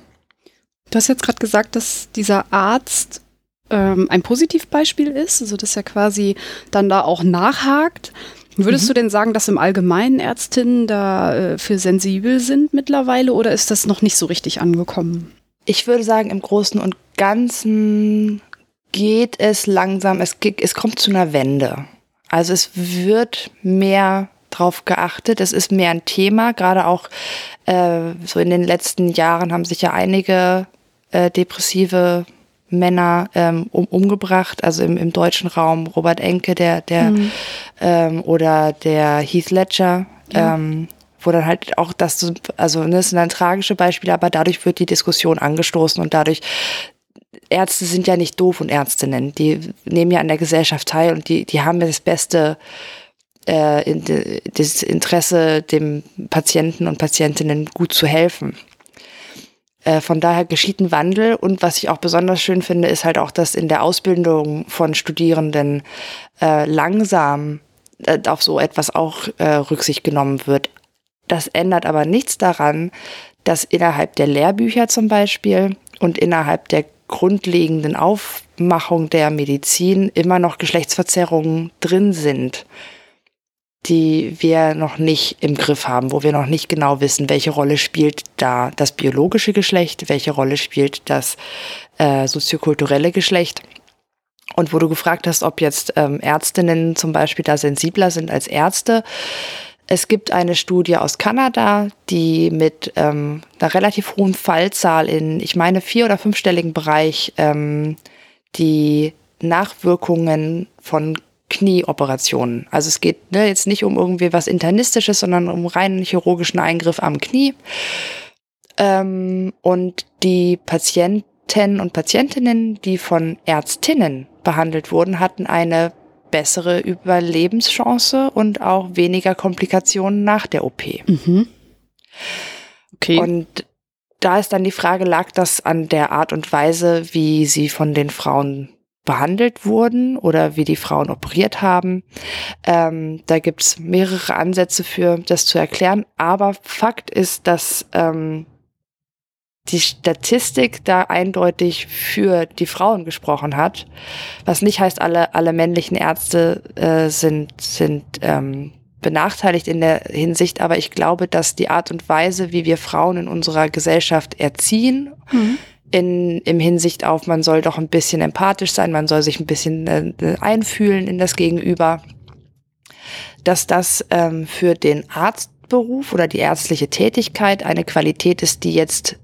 Du hast jetzt gerade gesagt, dass dieser Arzt ähm, ein Positivbeispiel ist, also dass er quasi dann da auch nachhakt. Würdest mhm. du denn sagen, dass im Allgemeinen Ärztinnen dafür äh, sensibel sind mittlerweile oder ist das noch nicht so richtig angekommen? Ich würde sagen, im Großen und Ganzen geht es langsam, es, es kommt zu einer Wende. Also es wird mehr drauf geachtet, es ist mehr ein Thema, gerade auch äh, so in den letzten Jahren haben sich ja einige äh, depressive Männer ähm, um, umgebracht, also im, im deutschen Raum Robert Enke, der, der mhm. ähm, oder der Heath Ledger, ja. ähm, wo dann halt auch das, also ne, das sind dann tragische Beispiele, aber dadurch wird die Diskussion angestoßen und dadurch Ärzte sind ja nicht doof und Ärztinnen. Die nehmen ja an der Gesellschaft teil und die, die haben ja das beste äh, das Interesse, dem Patienten und Patientinnen gut zu helfen. Äh, von daher geschieht ein Wandel und was ich auch besonders schön finde, ist halt auch, dass in der Ausbildung von Studierenden äh, langsam äh, auf so etwas auch äh, Rücksicht genommen wird. Das ändert aber nichts daran, dass innerhalb der Lehrbücher zum Beispiel und innerhalb der grundlegenden Aufmachung der Medizin immer noch Geschlechtsverzerrungen drin sind, die wir noch nicht im Griff haben, wo wir noch nicht genau wissen, welche Rolle spielt da das biologische Geschlecht, welche Rolle spielt das äh, soziokulturelle Geschlecht. Und wo du gefragt hast, ob jetzt ähm, Ärztinnen zum Beispiel da sensibler sind als Ärzte, es gibt eine Studie aus Kanada, die mit ähm, einer relativ hohen Fallzahl in, ich meine, vier- oder fünfstelligen Bereich ähm, die Nachwirkungen von Knieoperationen. Also es geht ne, jetzt nicht um irgendwie was Internistisches, sondern um reinen chirurgischen Eingriff am Knie. Ähm, und die Patienten und Patientinnen, die von Ärztinnen behandelt wurden, hatten eine bessere Überlebenschance und auch weniger Komplikationen nach der OP. Mhm. Okay. Und da ist dann die Frage, lag das an der Art und Weise, wie sie von den Frauen behandelt wurden oder wie die Frauen operiert haben. Ähm, da gibt's mehrere Ansätze für das zu erklären. Aber Fakt ist, dass ähm, die Statistik da eindeutig für die Frauen gesprochen hat. Was nicht heißt, alle, alle männlichen Ärzte äh, sind, sind ähm, benachteiligt in der Hinsicht, aber ich glaube, dass die Art und Weise, wie wir Frauen in unserer Gesellschaft erziehen, mhm. In, im Hinsicht auf, man soll doch ein bisschen empathisch sein, man soll sich ein bisschen äh, einfühlen in das Gegenüber, dass das ähm, für den Arztberuf oder die ärztliche Tätigkeit eine Qualität ist, die jetzt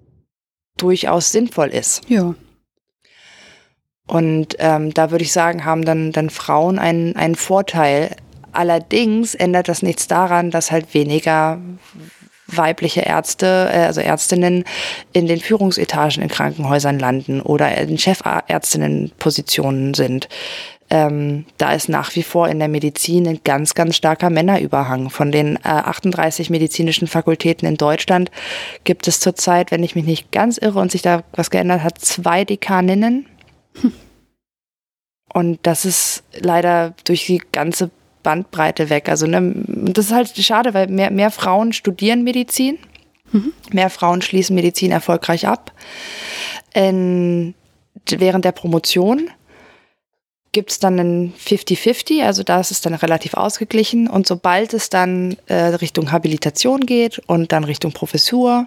durchaus sinnvoll ist. Ja. Und ähm, da würde ich sagen, haben dann, dann Frauen einen, einen Vorteil. Allerdings ändert das nichts daran, dass halt weniger weibliche Ärzte, äh, also Ärztinnen in den Führungsetagen in Krankenhäusern landen oder in Chefärztinnenpositionen sind ähm, da ist nach wie vor in der Medizin ein ganz, ganz starker Männerüberhang. Von den äh, 38 medizinischen Fakultäten in Deutschland gibt es zurzeit, wenn ich mich nicht ganz irre und sich da was geändert hat, zwei Dekaninnen. Hm. Und das ist leider durch die ganze Bandbreite weg. Also ne, das ist halt schade, weil mehr, mehr Frauen studieren Medizin, mhm. mehr Frauen schließen Medizin erfolgreich ab. In, während der Promotion gibt es dann ein 50-50, also da ist es dann relativ ausgeglichen. Und sobald es dann äh, Richtung Habilitation geht und dann Richtung Professur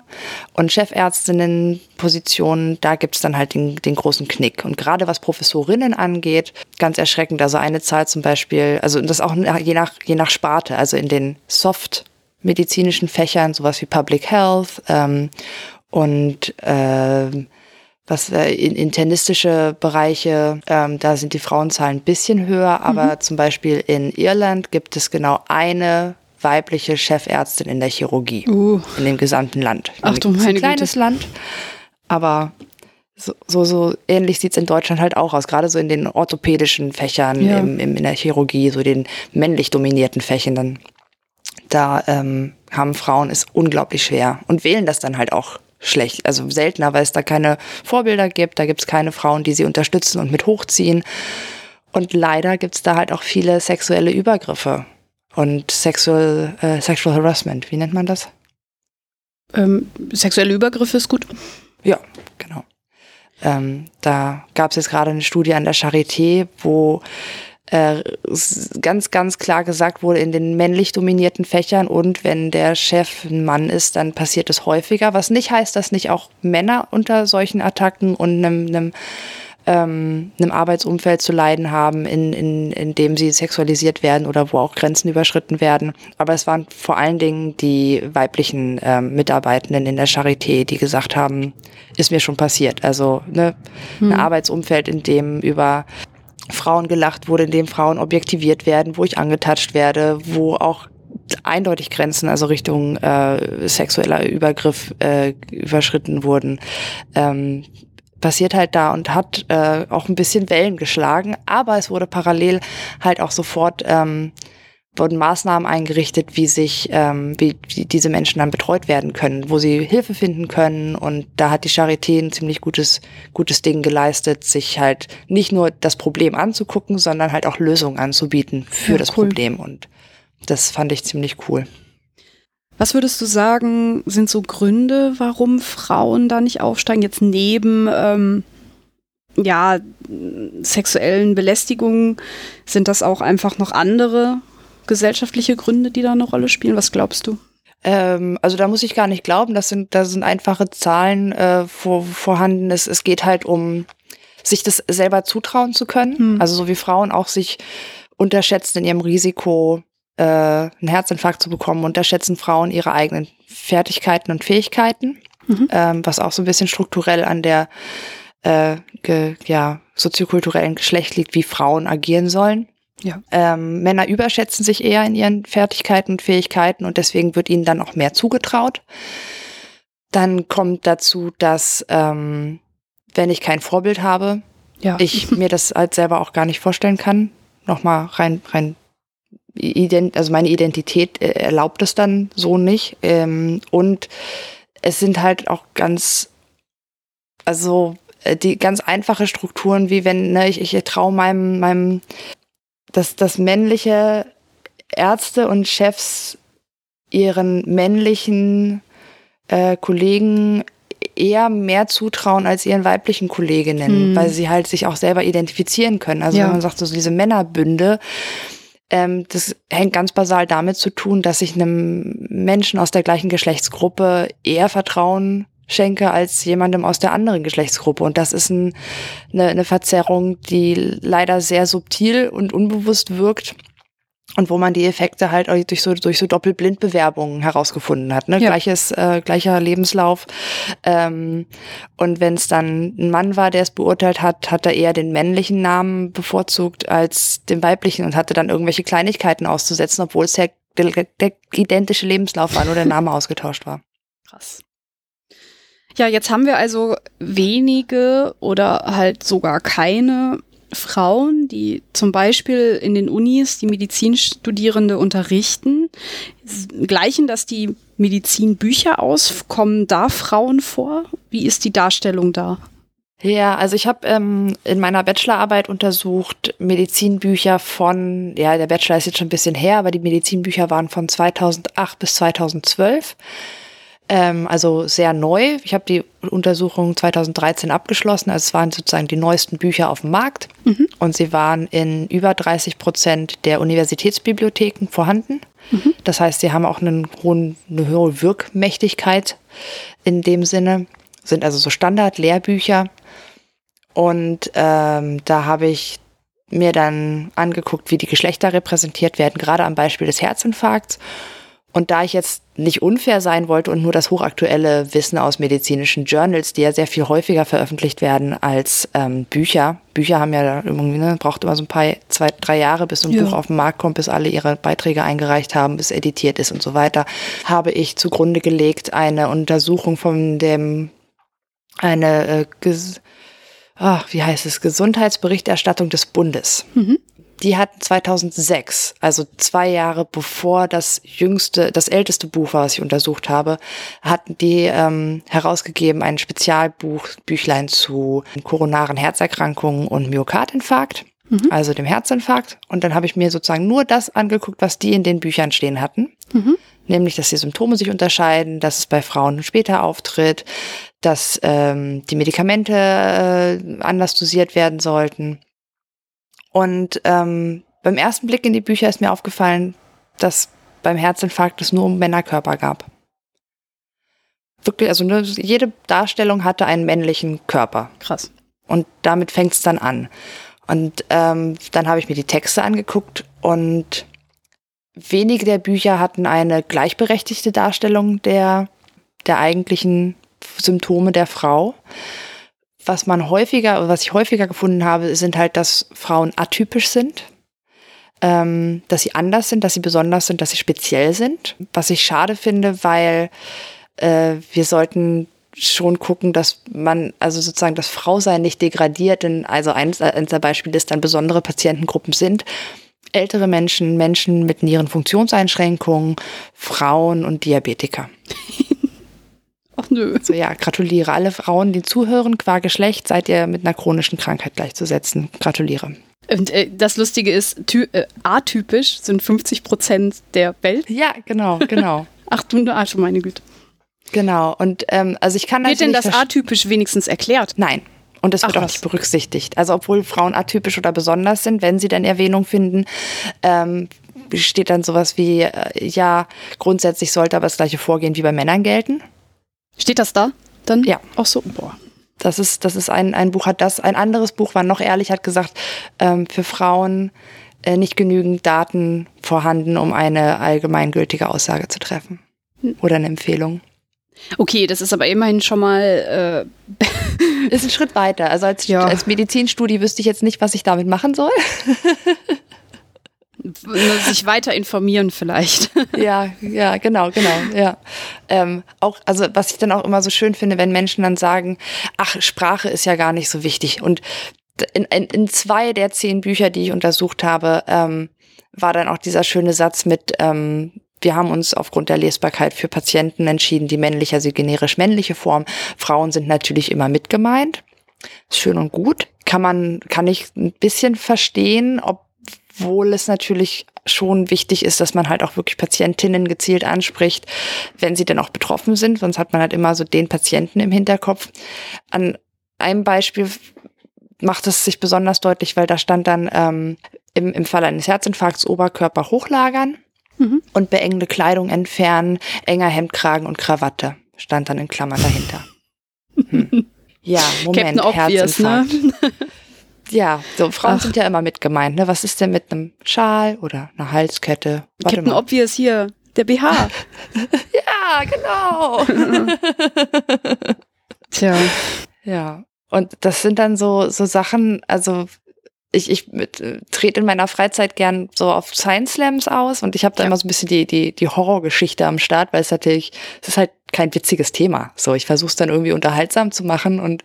und Chefärztinnenpositionen, da gibt es dann halt den, den großen Knick. Und gerade was Professorinnen angeht, ganz erschreckend. Also eine Zahl zum Beispiel, also das auch je nach, je nach Sparte, also in den Soft- medizinischen Fächern, sowas wie Public Health ähm, und äh, was äh, in internistische Bereiche, ähm, da sind die Frauenzahlen ein bisschen höher, aber mhm. zum Beispiel in Irland gibt es genau eine weibliche Chefärztin in der Chirurgie uh. in dem gesamten Land. Ach du meine ein kleines Güte. Land, aber so, so, so ähnlich sieht's in Deutschland halt auch aus, gerade so in den orthopädischen Fächern, ja. im, im, in der Chirurgie, so den männlich dominierten Fächern. Dann, da ähm, haben Frauen es unglaublich schwer und wählen das dann halt auch schlecht, also seltener, weil es da keine Vorbilder gibt, da gibt es keine Frauen, die sie unterstützen und mit hochziehen. Und leider gibt es da halt auch viele sexuelle Übergriffe und Sexual, äh, Sexual Harassment. Wie nennt man das? Ähm, sexuelle Übergriffe ist gut. Ja, genau. Ähm, da gab es jetzt gerade eine Studie an der Charité, wo äh, ganz, ganz klar gesagt wurde, in den männlich dominierten Fächern und wenn der Chef ein Mann ist, dann passiert es häufiger, was nicht heißt, dass nicht auch Männer unter solchen Attacken und einem, einem ähm, einem Arbeitsumfeld zu leiden haben, in, in, in dem sie sexualisiert werden oder wo auch Grenzen überschritten werden. Aber es waren vor allen Dingen die weiblichen ähm, Mitarbeitenden in der Charité, die gesagt haben, ist mir schon passiert. Also ne, hm. ein Arbeitsumfeld, in dem über Frauen gelacht wurde, in dem Frauen objektiviert werden, wo ich angetatscht werde, wo auch eindeutig Grenzen, also Richtung äh, sexueller Übergriff äh, überschritten wurden. Ähm, passiert halt da und hat äh, auch ein bisschen Wellen geschlagen, aber es wurde parallel halt auch sofort ähm, wurden Maßnahmen eingerichtet, wie sich, ähm, wie, wie diese Menschen dann betreut werden können, wo sie Hilfe finden können. Und da hat die Charité ein ziemlich gutes, gutes Ding geleistet, sich halt nicht nur das Problem anzugucken, sondern halt auch Lösungen anzubieten für ja, das cool. Problem. Und das fand ich ziemlich cool. Was würdest du sagen, sind so Gründe, warum Frauen da nicht aufsteigen? Jetzt neben ähm, ja, sexuellen Belästigungen, sind das auch einfach noch andere gesellschaftliche Gründe, die da eine Rolle spielen? Was glaubst du? Ähm, also da muss ich gar nicht glauben, das sind, da sind einfache Zahlen äh, vor, vorhanden. Es, es geht halt um sich das selber zutrauen zu können. Hm. Also so wie Frauen auch sich unterschätzen in ihrem Risiko, äh, einen Herzinfarkt zu bekommen, unterschätzen Frauen ihre eigenen Fertigkeiten und Fähigkeiten, mhm. ähm, was auch so ein bisschen strukturell an der äh, ge, ja, soziokulturellen Geschlecht liegt, wie Frauen agieren sollen. Ja. Ähm, Männer überschätzen sich eher in ihren Fertigkeiten und Fähigkeiten und deswegen wird ihnen dann auch mehr zugetraut. Dann kommt dazu, dass ähm, wenn ich kein Vorbild habe, ja. ich mir das als selber auch gar nicht vorstellen kann. Nochmal rein, rein, ident also meine Identität äh, erlaubt es dann so nicht. Ähm, und es sind halt auch ganz, also äh, die ganz einfache Strukturen, wie wenn ne, ich, ich traue meinem, meinem dass, dass männliche Ärzte und Chefs ihren männlichen äh, Kollegen eher mehr zutrauen als ihren weiblichen Kolleginnen, hm. weil sie halt sich auch selber identifizieren können. Also ja. wenn man sagt, so diese Männerbünde, ähm, das hängt ganz basal damit zu tun, dass ich einem Menschen aus der gleichen Geschlechtsgruppe eher vertrauen schenke als jemandem aus der anderen Geschlechtsgruppe. Und das ist ein, eine, eine Verzerrung, die leider sehr subtil und unbewusst wirkt und wo man die Effekte halt durch so durch so Doppelblindbewerbungen herausgefunden hat. Ne? Ja. Gleiches äh, gleicher Lebenslauf. Ähm, und wenn es dann ein Mann war, der es beurteilt hat, hat er eher den männlichen Namen bevorzugt als den weiblichen und hatte dann irgendwelche Kleinigkeiten auszusetzen, obwohl es der, der, der identische Lebenslauf war, nur der Name ausgetauscht war. Krass. Ja, jetzt haben wir also wenige oder halt sogar keine Frauen, die zum Beispiel in den Unis die Medizinstudierende unterrichten. Gleichen das die Medizinbücher aus? Kommen da Frauen vor? Wie ist die Darstellung da? Ja, also ich habe ähm, in meiner Bachelorarbeit untersucht Medizinbücher von, ja, der Bachelor ist jetzt schon ein bisschen her, aber die Medizinbücher waren von 2008 bis 2012 ähm, also sehr neu. Ich habe die Untersuchung 2013 abgeschlossen. Also es waren sozusagen die neuesten Bücher auf dem Markt mhm. und sie waren in über 30 Prozent der Universitätsbibliotheken vorhanden. Mhm. Das heißt, sie haben auch einen hohen, eine hohe Wirkmächtigkeit in dem Sinne, sind also so Standard-Lehrbücher. Und ähm, da habe ich mir dann angeguckt, wie die Geschlechter repräsentiert werden, gerade am Beispiel des Herzinfarkts. Und da ich jetzt nicht unfair sein wollte und nur das hochaktuelle Wissen aus medizinischen Journals, die ja sehr viel häufiger veröffentlicht werden als ähm, Bücher. Bücher haben ja irgendwie, ne, braucht immer so ein paar, zwei, drei Jahre, bis so ein ja. Buch auf den Markt kommt, bis alle ihre Beiträge eingereicht haben, bis editiert ist und so weiter, habe ich zugrunde gelegt eine Untersuchung von dem, eine, äh, ach, wie heißt es, Gesundheitsberichterstattung des Bundes. Mhm die hatten 2006, also zwei Jahre bevor das jüngste, das älteste Buch war, was ich untersucht habe, hatten die ähm, herausgegeben ein Spezialbuch, Büchlein zu koronaren Herzerkrankungen und Myokardinfarkt, mhm. also dem Herzinfarkt. Und dann habe ich mir sozusagen nur das angeguckt, was die in den Büchern stehen hatten. Mhm. Nämlich, dass die Symptome sich unterscheiden, dass es bei Frauen später auftritt, dass ähm, die Medikamente äh, anders dosiert werden sollten. Und ähm, beim ersten Blick in die Bücher ist mir aufgefallen, dass beim Herzinfarkt es nur um Männerkörper gab. Wirklich, also ne, jede Darstellung hatte einen männlichen Körper. Krass. Und damit fängt es dann an. Und ähm, dann habe ich mir die Texte angeguckt und wenige der Bücher hatten eine gleichberechtigte Darstellung der, der eigentlichen Symptome der Frau was man häufiger, was ich häufiger gefunden habe, sind halt, dass Frauen atypisch sind. ähm, dass sie anders sind, dass sie besonders sind, dass sie speziell sind. Was ich schade finde, weil äh, wir sollten schon gucken, dass man, also sozusagen das Frausein nicht degradiert, denn also eins, eins der Beispiele ist dann besondere Patientengruppen sind ältere Menschen, Menschen mit Nierenfunktionseinschränkungen, Frauen und Diabetiker. Ach nö. So ja, gratuliere. Alle Frauen, die zuhören, qua Geschlecht, seid ihr mit einer chronischen Krankheit gleichzusetzen. Gratuliere. Und äh, das Lustige ist, äh, atypisch sind 50 Prozent der Welt. Ja, genau, genau. Ach du Arsch, meine Güte. Genau. Und ähm, also ich kann Wird denn das atypisch wenigstens erklärt? Nein. Und das wird Ach, auch nicht berücksichtigt. Also obwohl Frauen atypisch oder besonders sind, wenn sie dann Erwähnung finden, ähm, steht dann sowas wie, äh, ja, grundsätzlich sollte aber das gleiche Vorgehen wie bei Männern gelten. Steht das da? Dann? Ja. Auch so, boah. Das ist, das ist ein, ein Buch hat das, ein anderes Buch war noch ehrlich, hat gesagt, ähm, für Frauen äh, nicht genügend Daten vorhanden, um eine allgemeingültige Aussage zu treffen. Hm. Oder eine Empfehlung. Okay, das ist aber immerhin schon mal. Äh ist ein Schritt weiter. Also als, ja. als Medizinstudie wüsste ich jetzt nicht, was ich damit machen soll. sich weiter informieren vielleicht. Ja, ja, genau, genau, ja. Ähm, auch, also was ich dann auch immer so schön finde, wenn Menschen dann sagen, ach, Sprache ist ja gar nicht so wichtig. Und in, in, in zwei der zehn Bücher, die ich untersucht habe, ähm, war dann auch dieser schöne Satz mit, ähm, wir haben uns aufgrund der Lesbarkeit für Patienten entschieden, die männliche, also generisch männliche Form. Frauen sind natürlich immer mit gemeint. Schön und gut. Kann man, kann ich ein bisschen verstehen, obwohl es natürlich schon wichtig ist, dass man halt auch wirklich Patientinnen gezielt anspricht, wenn sie denn auch betroffen sind. Sonst hat man halt immer so den Patienten im Hinterkopf. An einem Beispiel macht es sich besonders deutlich, weil da stand dann ähm, im, im Fall eines Herzinfarkts Oberkörper hochlagern mhm. und beengende Kleidung entfernen, enger Hemdkragen und Krawatte. Stand dann in Klammern dahinter. Hm. Ja, Moment, Captain Obvious, ne? Ja, so Frauen Ach. sind ja immer mit gemeint. Ne? Was ist denn mit einem Schal oder einer Halskette? Warte Captain mal. Obvious hier, der BH. ja, genau. Tja. Ja. Und das sind dann so, so Sachen, also ich, ich mit, äh, trete in meiner Freizeit gern so auf Science Slams aus und ich habe da ja. immer so ein bisschen die, die, die Horrorgeschichte am Start, weil es natürlich, es ist halt kein witziges Thema. So, ich versuche es dann irgendwie unterhaltsam zu machen und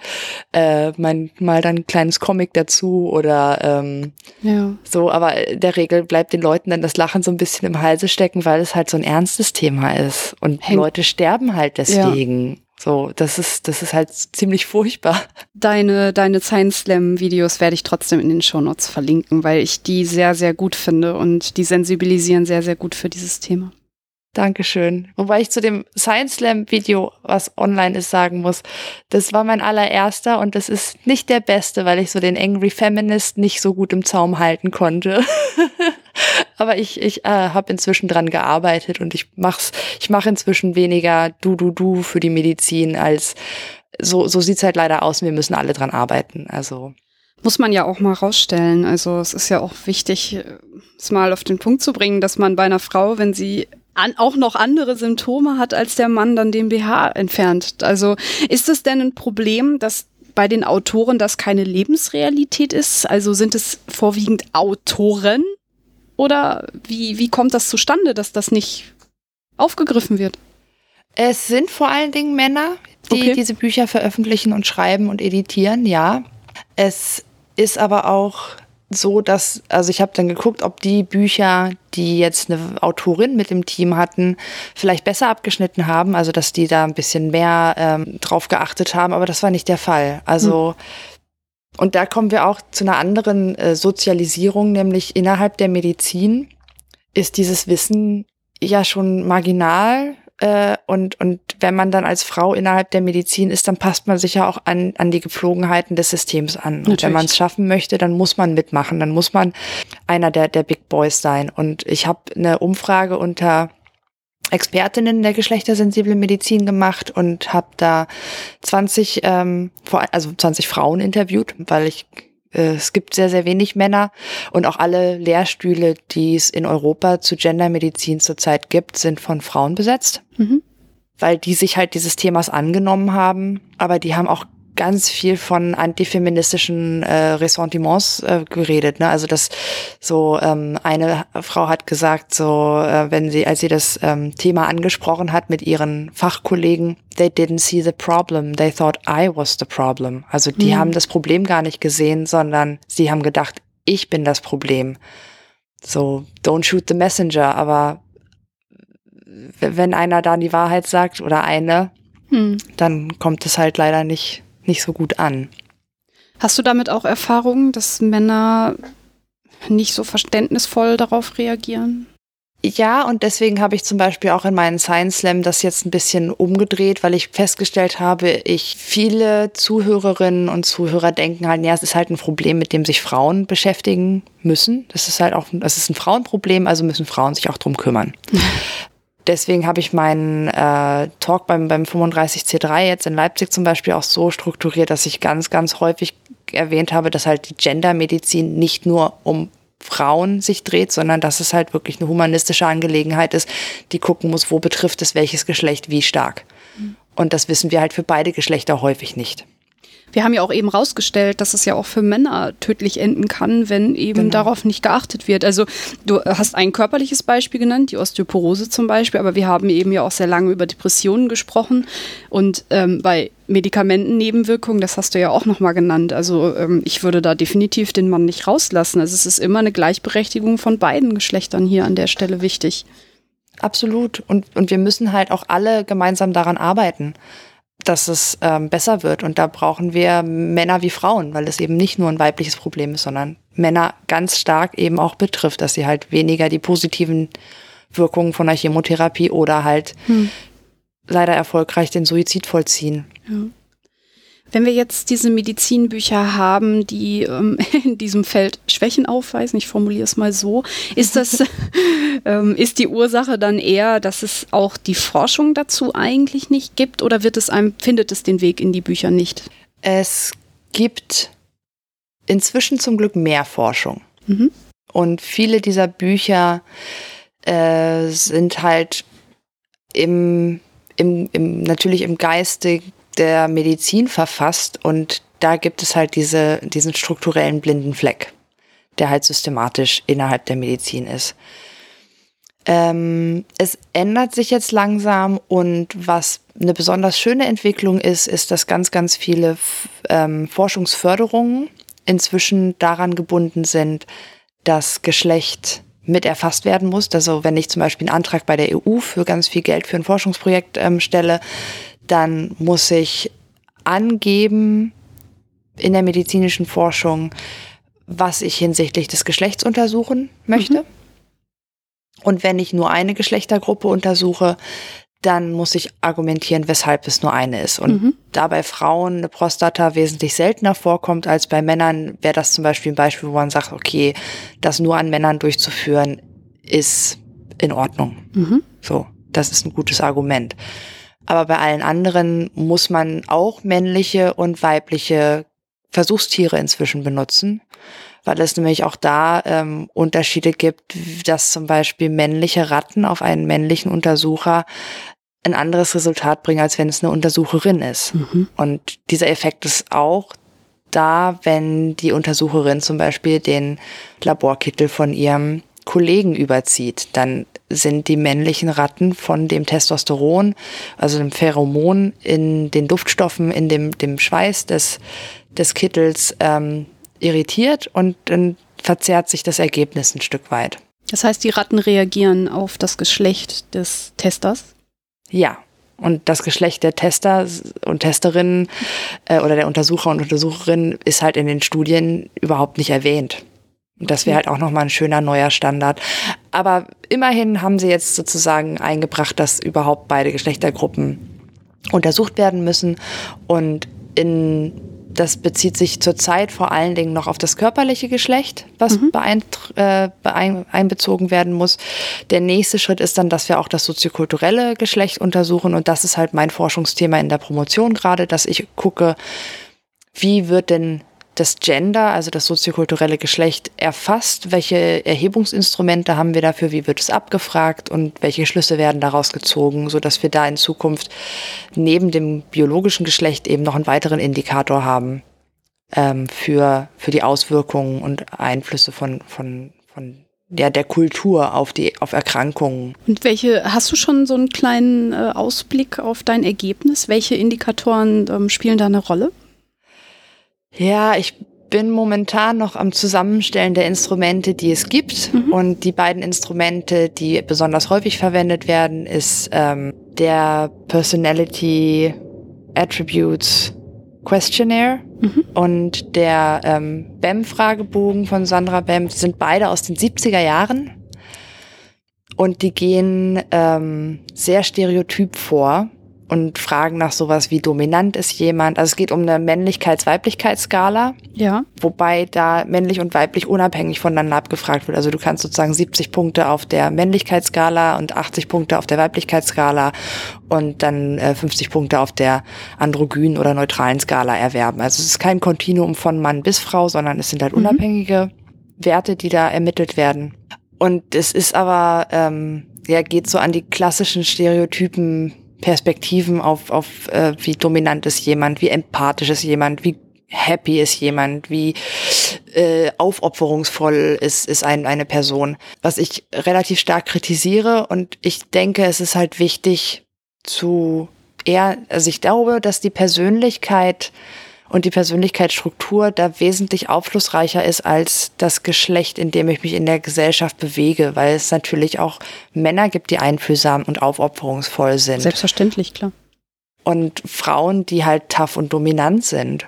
äh, mein, mal dann ein kleines Comic dazu oder ähm, ja. so, aber der Regel bleibt den Leuten dann das Lachen so ein bisschen im Halse stecken, weil es halt so ein ernstes Thema ist. Und Häng Leute sterben halt deswegen. Ja. So, das ist, das ist halt ziemlich furchtbar. Deine, deine Science Slam Videos werde ich trotzdem in den Shownotes verlinken, weil ich die sehr, sehr gut finde und die sensibilisieren sehr, sehr gut für dieses Thema. Dankeschön. Wobei ich zu dem Science Slam Video, was online ist, sagen muss, das war mein allererster und das ist nicht der beste, weil ich so den Angry Feminist nicht so gut im Zaum halten konnte. Aber ich, ich äh, habe inzwischen dran gearbeitet und ich mach's, ich mache inzwischen weniger du du du für die Medizin als so so sieht's halt leider aus. Wir müssen alle dran arbeiten. Also muss man ja auch mal rausstellen. Also es ist ja auch wichtig, es mal auf den Punkt zu bringen, dass man bei einer Frau, wenn sie an, auch noch andere Symptome hat als der Mann, dann den BH entfernt. Also ist es denn ein Problem, dass bei den Autoren das keine Lebensrealität ist? Also sind es vorwiegend Autoren? Oder wie, wie kommt das zustande, dass das nicht aufgegriffen wird? Es sind vor allen Dingen Männer, die okay. diese Bücher veröffentlichen und schreiben und editieren, ja. Es ist aber auch so, dass, also ich habe dann geguckt, ob die Bücher, die jetzt eine Autorin mit dem Team hatten, vielleicht besser abgeschnitten haben, also dass die da ein bisschen mehr ähm, drauf geachtet haben, aber das war nicht der Fall. Also hm. und da kommen wir auch zu einer anderen äh, Sozialisierung, nämlich innerhalb der Medizin ist dieses Wissen ja schon marginal äh, und, und wenn man dann als Frau innerhalb der Medizin ist, dann passt man sich ja auch an, an die Gepflogenheiten des Systems an. Und wenn man es schaffen möchte, dann muss man mitmachen. Dann muss man einer der, der Big Boys sein. Und ich habe eine Umfrage unter Expertinnen der geschlechtersensiblen Medizin gemacht und habe da 20, ähm, also 20 Frauen interviewt, weil ich es gibt sehr, sehr wenig Männer und auch alle Lehrstühle, die es in Europa zu Gendermedizin zurzeit gibt, sind von Frauen besetzt, mhm. weil die sich halt dieses Themas angenommen haben, aber die haben auch ganz viel von antifeministischen äh, Ressentiments äh, geredet. Ne? Also das so ähm, eine Frau hat gesagt, so äh, wenn sie, als sie das ähm, Thema angesprochen hat mit ihren Fachkollegen, they didn't see the problem, they thought I was the problem. Also die mhm. haben das Problem gar nicht gesehen, sondern sie haben gedacht, ich bin das Problem. So don't shoot the messenger. Aber wenn einer dann die Wahrheit sagt oder eine, hm. dann kommt es halt leider nicht nicht so gut an. Hast du damit auch Erfahrungen, dass Männer nicht so verständnisvoll darauf reagieren? Ja, und deswegen habe ich zum Beispiel auch in meinen Science Slam das jetzt ein bisschen umgedreht, weil ich festgestellt habe, ich viele Zuhörerinnen und Zuhörer denken halt, ja, es ist halt ein Problem, mit dem sich Frauen beschäftigen müssen. Das ist halt auch, das ist ein Frauenproblem, also müssen Frauen sich auch drum kümmern. deswegen habe ich meinen äh, Talk beim, beim 35C3 jetzt in Leipzig zum Beispiel auch so strukturiert, dass ich ganz, ganz häufig erwähnt habe, dass halt die Gendermedizin nicht nur um Frauen sich dreht, sondern dass es halt wirklich eine humanistische Angelegenheit ist, die gucken muss, wo betrifft es welches Geschlecht wie stark. Mhm. Und das wissen wir halt für beide Geschlechter häufig nicht. Wir haben ja auch eben rausgestellt, dass es ja auch für Männer tödlich enden kann, wenn eben genau. darauf nicht geachtet wird. Also du hast ein körperliches Beispiel genannt, die Osteoporose zum Beispiel, aber wir haben eben ja auch sehr lange über Depressionen gesprochen und ähm, bei Medikamentennebenwirkungen, das hast du ja auch nochmal genannt. Also ähm, ich würde da definitiv den Mann nicht rauslassen. Also es ist immer eine Gleichberechtigung von beiden Geschlechtern hier an der Stelle wichtig. Absolut. Und, und wir müssen halt auch alle gemeinsam daran arbeiten dass es ähm, besser wird. Und da brauchen wir Männer wie Frauen, weil es eben nicht nur ein weibliches Problem ist, sondern Männer ganz stark eben auch betrifft, dass sie halt weniger die positiven Wirkungen von der Chemotherapie oder halt hm. leider erfolgreich den Suizid vollziehen. Ja. Wenn wir jetzt diese Medizinbücher haben, die ähm, in diesem Feld Schwächen aufweisen, ich formuliere es mal so, ist das, ähm, ist die Ursache dann eher, dass es auch die Forschung dazu eigentlich nicht gibt oder wird es einem, findet es den Weg in die Bücher nicht? Es gibt inzwischen zum Glück mehr Forschung. Mhm. Und viele dieser Bücher äh, sind halt im, im, im, natürlich im Geiste der Medizin verfasst und da gibt es halt diese, diesen strukturellen blinden Fleck, der halt systematisch innerhalb der Medizin ist. Ähm, es ändert sich jetzt langsam und was eine besonders schöne Entwicklung ist, ist, dass ganz, ganz viele ähm, Forschungsförderungen inzwischen daran gebunden sind, dass Geschlecht mit erfasst werden muss. Also wenn ich zum Beispiel einen Antrag bei der EU für ganz viel Geld für ein Forschungsprojekt ähm, stelle, dann muss ich angeben in der medizinischen Forschung, was ich hinsichtlich des Geschlechts untersuchen möchte. Mhm. Und wenn ich nur eine Geschlechtergruppe untersuche, dann muss ich argumentieren, weshalb es nur eine ist. Und mhm. da bei Frauen eine Prostata wesentlich seltener vorkommt als bei Männern, wäre das zum Beispiel ein Beispiel, wo man sagt, okay, das nur an Männern durchzuführen, ist in Ordnung. Mhm. So, das ist ein gutes Argument. Aber bei allen anderen muss man auch männliche und weibliche Versuchstiere inzwischen benutzen, weil es nämlich auch da ähm, Unterschiede gibt, dass zum Beispiel männliche Ratten auf einen männlichen Untersucher ein anderes Resultat bringen, als wenn es eine Untersucherin ist. Mhm. Und dieser Effekt ist auch da, wenn die Untersucherin zum Beispiel den Laborkittel von ihrem Kollegen überzieht, dann sind die männlichen Ratten von dem Testosteron, also dem Pheromon in den Duftstoffen, in dem, dem Schweiß des, des Kittels ähm, irritiert und dann verzerrt sich das Ergebnis ein Stück weit. Das heißt, die Ratten reagieren auf das Geschlecht des Testers? Ja. Und das Geschlecht der Tester und Testerinnen äh, oder der Untersucher und Untersucherinnen ist halt in den Studien überhaupt nicht erwähnt. Das wäre halt auch nochmal ein schöner neuer Standard. Aber immerhin haben sie jetzt sozusagen eingebracht, dass überhaupt beide Geschlechtergruppen untersucht werden müssen. Und in, das bezieht sich zurzeit vor allen Dingen noch auf das körperliche Geschlecht, was mhm. äh, einbezogen werden muss. Der nächste Schritt ist dann, dass wir auch das soziokulturelle Geschlecht untersuchen. Und das ist halt mein Forschungsthema in der Promotion gerade, dass ich gucke, wie wird denn das Gender, also das soziokulturelle Geschlecht, erfasst? Welche Erhebungsinstrumente haben wir dafür? Wie wird es abgefragt und welche Schlüsse werden daraus gezogen, sodass wir da in Zukunft neben dem biologischen Geschlecht eben noch einen weiteren Indikator haben ähm, für, für die Auswirkungen und Einflüsse von, von, von ja, der Kultur auf die auf Erkrankungen. Und welche hast du schon so einen kleinen äh, Ausblick auf dein Ergebnis? Welche Indikatoren ähm, spielen da eine Rolle? Ja, ich bin momentan noch am Zusammenstellen der Instrumente, die es gibt. Mhm. Und die beiden Instrumente, die besonders häufig verwendet werden, ist ähm, der Personality Attributes Questionnaire mhm. und der ähm, BEM-Fragebogen von Sandra BEM sind beide aus den 70er Jahren. Und die gehen ähm, sehr stereotyp vor und fragen nach sowas wie dominant ist jemand. Also es geht um eine Männlichkeits-Weiblichkeitsskala. Ja. Wobei da männlich und weiblich unabhängig voneinander abgefragt wird. Also du kannst sozusagen 70 Punkte auf der Männlichkeitsskala und 80 Punkte auf der Weiblichkeitsskala und dann äh, 50 Punkte auf der androgynen oder neutralen Skala erwerben. Also es ist kein Kontinuum von Mann bis Frau, sondern es sind halt mhm. unabhängige Werte, die da ermittelt werden. Und es ist aber, ähm, ja, geht so an die klassischen Stereotypen Perspektiven auf, auf äh, wie dominant ist jemand, wie empathisch ist jemand, wie happy ist jemand, wie äh, aufopferungsvoll ist, ist ein, eine Person. Was ich relativ stark kritisiere und ich denke, es ist halt wichtig zu eher, also ich glaube, dass die Persönlichkeit und die Persönlichkeitsstruktur da wesentlich aufschlussreicher ist als das Geschlecht, in dem ich mich in der Gesellschaft bewege, weil es natürlich auch Männer gibt, die einfühlsam und aufopferungsvoll sind. Selbstverständlich, klar. Und Frauen, die halt tough und dominant sind.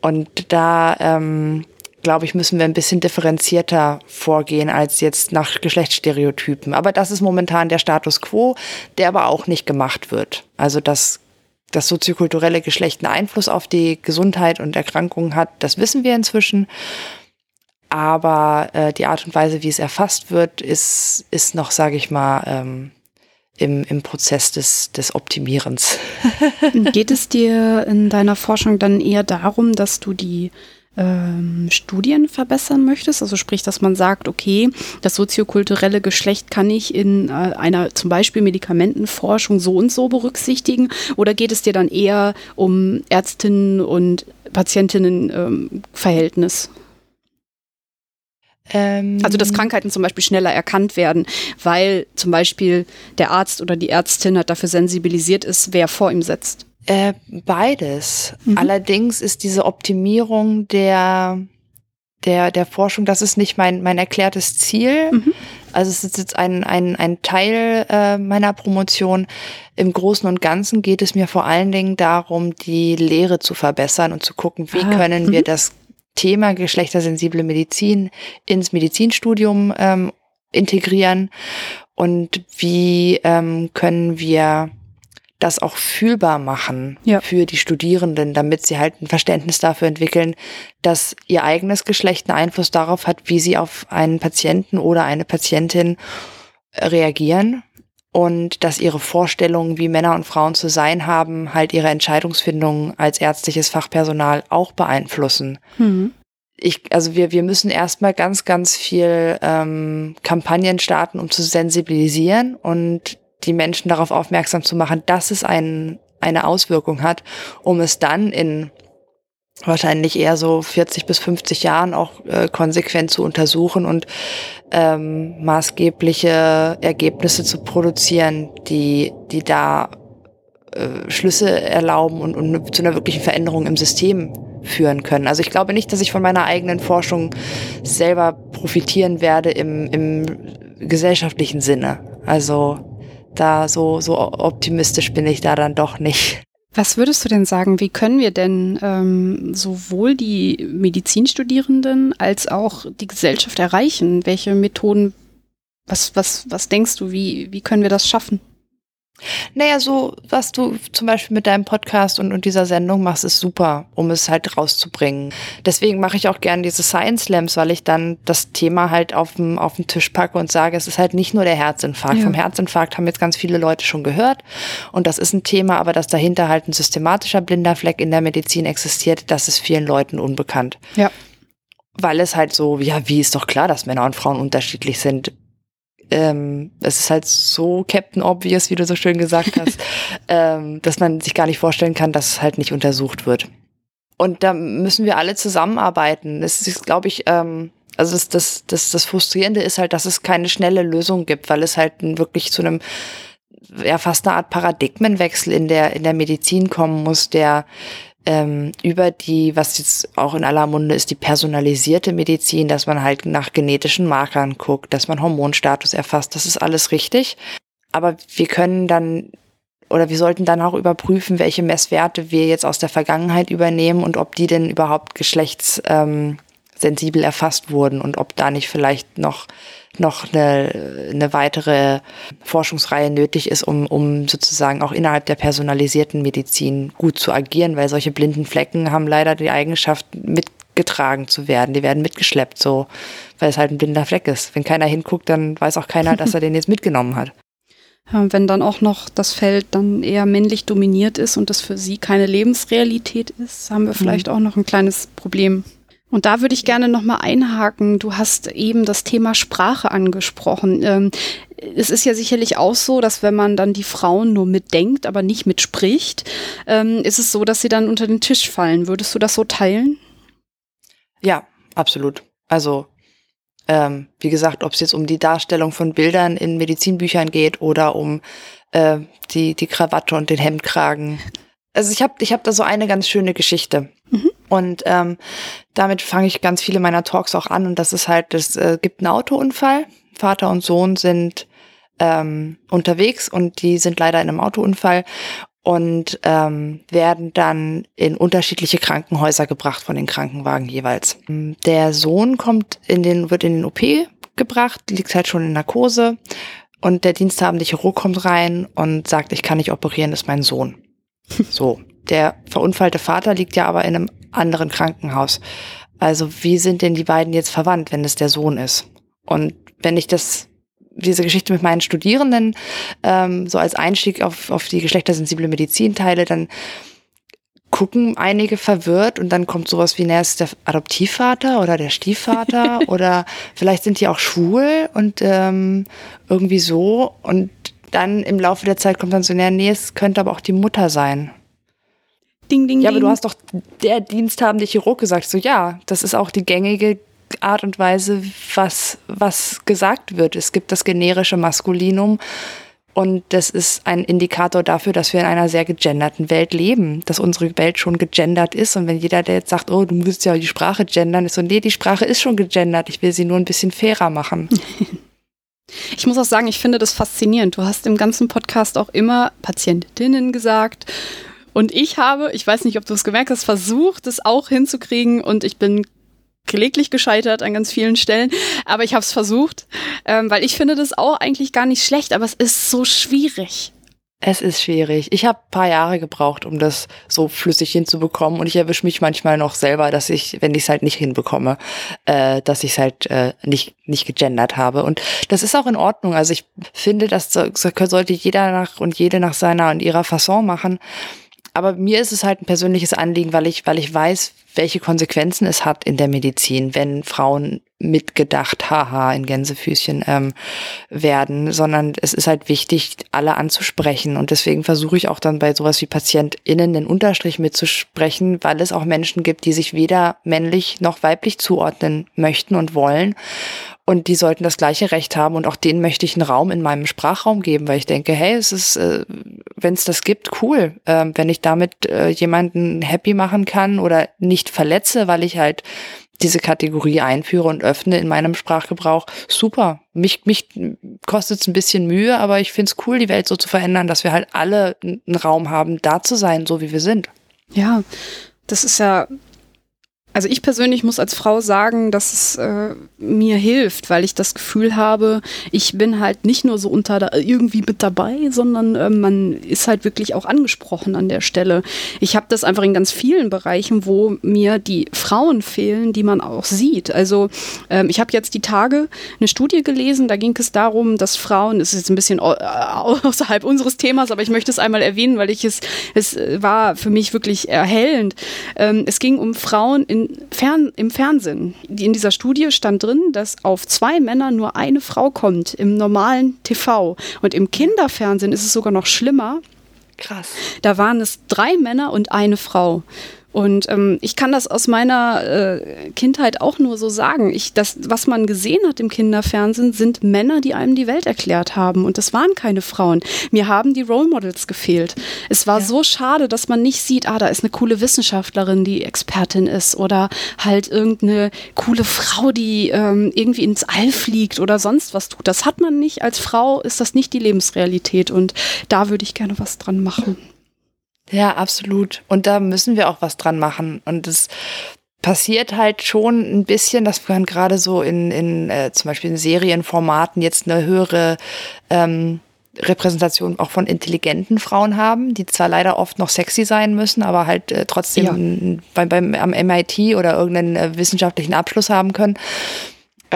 Und da, ähm, glaube ich, müssen wir ein bisschen differenzierter vorgehen als jetzt nach Geschlechtsstereotypen. Aber das ist momentan der Status quo, der aber auch nicht gemacht wird. Also das das soziokulturelle Geschlecht einen Einfluss auf die Gesundheit und Erkrankungen hat, das wissen wir inzwischen. Aber äh, die Art und Weise, wie es erfasst wird, ist, ist noch, sage ich mal, ähm, im, im Prozess des, des Optimierens. Geht es dir in deiner Forschung dann eher darum, dass du die ähm, Studien verbessern möchtest? Also sprich, dass man sagt, okay, das soziokulturelle Geschlecht kann ich in äh, einer zum Beispiel Medikamentenforschung so und so berücksichtigen? Oder geht es dir dann eher um Ärztinnen und Patientinnen-Verhältnis? Ähm also dass Krankheiten zum Beispiel schneller erkannt werden, weil zum Beispiel der Arzt oder die Ärztin hat dafür sensibilisiert ist, wer vor ihm sitzt. Äh, beides. Mhm. Allerdings ist diese Optimierung der, der, der Forschung, das ist nicht mein, mein erklärtes Ziel. Mhm. Also es ist jetzt ein, ein, ein Teil äh, meiner Promotion. Im Großen und Ganzen geht es mir vor allen Dingen darum, die Lehre zu verbessern und zu gucken, wie ah, können wir mhm. das Thema geschlechtersensible Medizin ins Medizinstudium ähm, integrieren und wie ähm, können wir das auch fühlbar machen ja. für die Studierenden, damit sie halt ein Verständnis dafür entwickeln, dass ihr eigenes Geschlecht einen Einfluss darauf hat, wie sie auf einen Patienten oder eine Patientin reagieren und dass ihre Vorstellungen, wie Männer und Frauen zu sein haben, halt ihre Entscheidungsfindung als ärztliches Fachpersonal auch beeinflussen. Mhm. Ich, also wir, wir müssen erstmal ganz, ganz viel ähm, Kampagnen starten, um zu sensibilisieren und die Menschen darauf aufmerksam zu machen, dass es ein, eine Auswirkung hat, um es dann in wahrscheinlich eher so 40 bis 50 Jahren auch äh, konsequent zu untersuchen und ähm, maßgebliche Ergebnisse zu produzieren, die, die da äh, Schlüsse erlauben und, und zu einer wirklichen Veränderung im System führen können. Also ich glaube nicht, dass ich von meiner eigenen Forschung selber profitieren werde im, im gesellschaftlichen Sinne. Also da so, so optimistisch bin ich da dann doch nicht. Was würdest du denn sagen, wie können wir denn ähm, sowohl die Medizinstudierenden als auch die Gesellschaft erreichen? Welche Methoden, was, was, was denkst du, wie, wie können wir das schaffen? Naja, so, was du zum Beispiel mit deinem Podcast und, und dieser Sendung machst, ist super, um es halt rauszubringen. Deswegen mache ich auch gerne diese Science Slams, weil ich dann das Thema halt auf den, auf den Tisch packe und sage, es ist halt nicht nur der Herzinfarkt. Ja. Vom Herzinfarkt haben jetzt ganz viele Leute schon gehört. Und das ist ein Thema, aber dass dahinter halt ein systematischer blinder Fleck in der Medizin existiert, das ist vielen Leuten unbekannt. Ja. Weil es halt so, ja, wie ist doch klar, dass Männer und Frauen unterschiedlich sind ähm, es ist halt so Captain Obvious, wie du so schön gesagt hast, ähm, dass man sich gar nicht vorstellen kann, dass es halt nicht untersucht wird. Und da müssen wir alle zusammenarbeiten. Es ist, glaube ich, ähm, also das, das, das, das Frustrierende ist halt, dass es keine schnelle Lösung gibt, weil es halt wirklich zu einem ja fast eine Art Paradigmenwechsel in der in der Medizin kommen muss, der ähm, über die, was jetzt auch in aller Munde ist, die personalisierte Medizin, dass man halt nach genetischen Markern guckt, dass man Hormonstatus erfasst, das ist alles richtig. Aber wir können dann oder wir sollten dann auch überprüfen, welche Messwerte wir jetzt aus der Vergangenheit übernehmen und ob die denn überhaupt geschlechtssensibel ähm, erfasst wurden und ob da nicht vielleicht noch noch eine, eine weitere Forschungsreihe nötig ist, um, um sozusagen auch innerhalb der personalisierten Medizin gut zu agieren, weil solche blinden Flecken haben leider die Eigenschaft, mitgetragen zu werden. Die werden mitgeschleppt, so, weil es halt ein blinder Fleck ist. Wenn keiner hinguckt, dann weiß auch keiner, dass er den jetzt mitgenommen hat. Wenn dann auch noch das Feld dann eher männlich dominiert ist und das für sie keine Lebensrealität ist, haben wir mhm. vielleicht mhm. auch noch ein kleines Problem. Und da würde ich gerne nochmal einhaken. Du hast eben das Thema Sprache angesprochen. Ähm, es ist ja sicherlich auch so, dass wenn man dann die Frauen nur mitdenkt, aber nicht mitspricht, ähm, ist es so, dass sie dann unter den Tisch fallen. Würdest du das so teilen? Ja, absolut. Also ähm, wie gesagt, ob es jetzt um die Darstellung von Bildern in Medizinbüchern geht oder um äh, die, die Krawatte und den Hemdkragen. Also ich habe ich hab da so eine ganz schöne Geschichte. Und ähm, damit fange ich ganz viele meiner Talks auch an. Und das ist halt, es äh, gibt einen Autounfall. Vater und Sohn sind ähm, unterwegs und die sind leider in einem Autounfall und ähm, werden dann in unterschiedliche Krankenhäuser gebracht von den Krankenwagen jeweils. Der Sohn kommt in den, wird in den OP gebracht, liegt halt schon in Narkose und der diensthabende Chirurg kommt rein und sagt, ich kann nicht operieren, ist mein Sohn. So, der verunfallte Vater liegt ja aber in einem anderen Krankenhaus. Also wie sind denn die beiden jetzt verwandt, wenn es der Sohn ist? Und wenn ich das diese Geschichte mit meinen Studierenden ähm, so als Einstieg auf, auf die geschlechtersensible Medizin teile, dann gucken einige verwirrt und dann kommt sowas wie, na, ist der Adoptivvater oder der Stiefvater oder vielleicht sind die auch schwul und ähm, irgendwie so und dann im Laufe der Zeit kommt dann so, na, nee, es könnte aber auch die Mutter sein. Ding, ding, ja, aber du hast doch der diensthabende Chirurg gesagt, so ja, das ist auch die gängige Art und Weise, was, was gesagt wird. Es gibt das generische Maskulinum und das ist ein Indikator dafür, dass wir in einer sehr gegenderten Welt leben, dass unsere Welt schon gegendert ist. Und wenn jeder, der jetzt sagt, oh, du musst ja die Sprache gendern, ist so, nee, die Sprache ist schon gegendert, ich will sie nur ein bisschen fairer machen. Ich muss auch sagen, ich finde das faszinierend. Du hast im ganzen Podcast auch immer Patientinnen gesagt. Und ich habe, ich weiß nicht, ob du es gemerkt hast, versucht, es auch hinzukriegen und ich bin kläglich gescheitert an ganz vielen Stellen, aber ich habe es versucht, ähm, weil ich finde das auch eigentlich gar nicht schlecht, aber es ist so schwierig. Es ist schwierig. Ich habe paar Jahre gebraucht, um das so flüssig hinzubekommen. Und ich erwische mich manchmal noch selber, dass ich, wenn ich es halt nicht hinbekomme, äh, dass ich es halt äh, nicht, nicht gegendert habe. Und das ist auch in Ordnung. Also ich finde, das sollte jeder nach und jede nach seiner und ihrer Fasson machen. Aber mir ist es halt ein persönliches Anliegen, weil ich, weil ich weiß, welche Konsequenzen es hat in der Medizin, wenn Frauen mitgedacht, haha, in Gänsefüßchen ähm, werden, sondern es ist halt wichtig, alle anzusprechen. Und deswegen versuche ich auch dann bei sowas wie PatientInnen den Unterstrich mitzusprechen, weil es auch Menschen gibt, die sich weder männlich noch weiblich zuordnen möchten und wollen. Und die sollten das gleiche Recht haben und auch denen möchte ich einen Raum in meinem Sprachraum geben, weil ich denke, hey, es ist, äh, wenn es das gibt, cool. Ähm, wenn ich damit äh, jemanden happy machen kann oder nicht verletze, weil ich halt diese Kategorie einführe und öffne in meinem Sprachgebrauch, super. Mich, mich kostet es ein bisschen Mühe, aber ich finde es cool, die Welt so zu verändern, dass wir halt alle einen Raum haben, da zu sein, so wie wir sind. Ja, das ist ja also ich persönlich muss als Frau sagen, dass es äh, mir hilft, weil ich das Gefühl habe, ich bin halt nicht nur so unter irgendwie mit dabei, sondern äh, man ist halt wirklich auch angesprochen an der Stelle. Ich habe das einfach in ganz vielen Bereichen, wo mir die Frauen fehlen, die man auch sieht. Also ähm, ich habe jetzt die Tage eine Studie gelesen, da ging es darum, dass Frauen, es ist jetzt ein bisschen außerhalb unseres Themas, aber ich möchte es einmal erwähnen, weil ich es, es war für mich wirklich erhellend. Ähm, es ging um Frauen in Fern im Fernsehen. In dieser Studie stand drin, dass auf zwei Männer nur eine Frau kommt im normalen TV. Und im Kinderfernsehen ist es sogar noch schlimmer. Krass. Da waren es drei Männer und eine Frau. Und ähm, ich kann das aus meiner äh, Kindheit auch nur so sagen. Ich, das, was man gesehen hat im Kinderfernsehen, sind Männer, die einem die Welt erklärt haben. Und das waren keine Frauen. Mir haben die Role Models gefehlt. Es war ja. so schade, dass man nicht sieht, ah, da ist eine coole Wissenschaftlerin, die Expertin ist. Oder halt irgendeine coole Frau, die ähm, irgendwie ins All fliegt oder sonst was tut. Das hat man nicht. Als Frau ist das nicht die Lebensrealität. Und da würde ich gerne was dran machen. Ja, absolut. Und da müssen wir auch was dran machen. Und es passiert halt schon ein bisschen, dass wir gerade so in, in äh, zum Beispiel in Serienformaten jetzt eine höhere ähm, Repräsentation auch von intelligenten Frauen haben, die zwar leider oft noch sexy sein müssen, aber halt äh, trotzdem ja. beim, beim, am MIT oder irgendeinen äh, wissenschaftlichen Abschluss haben können.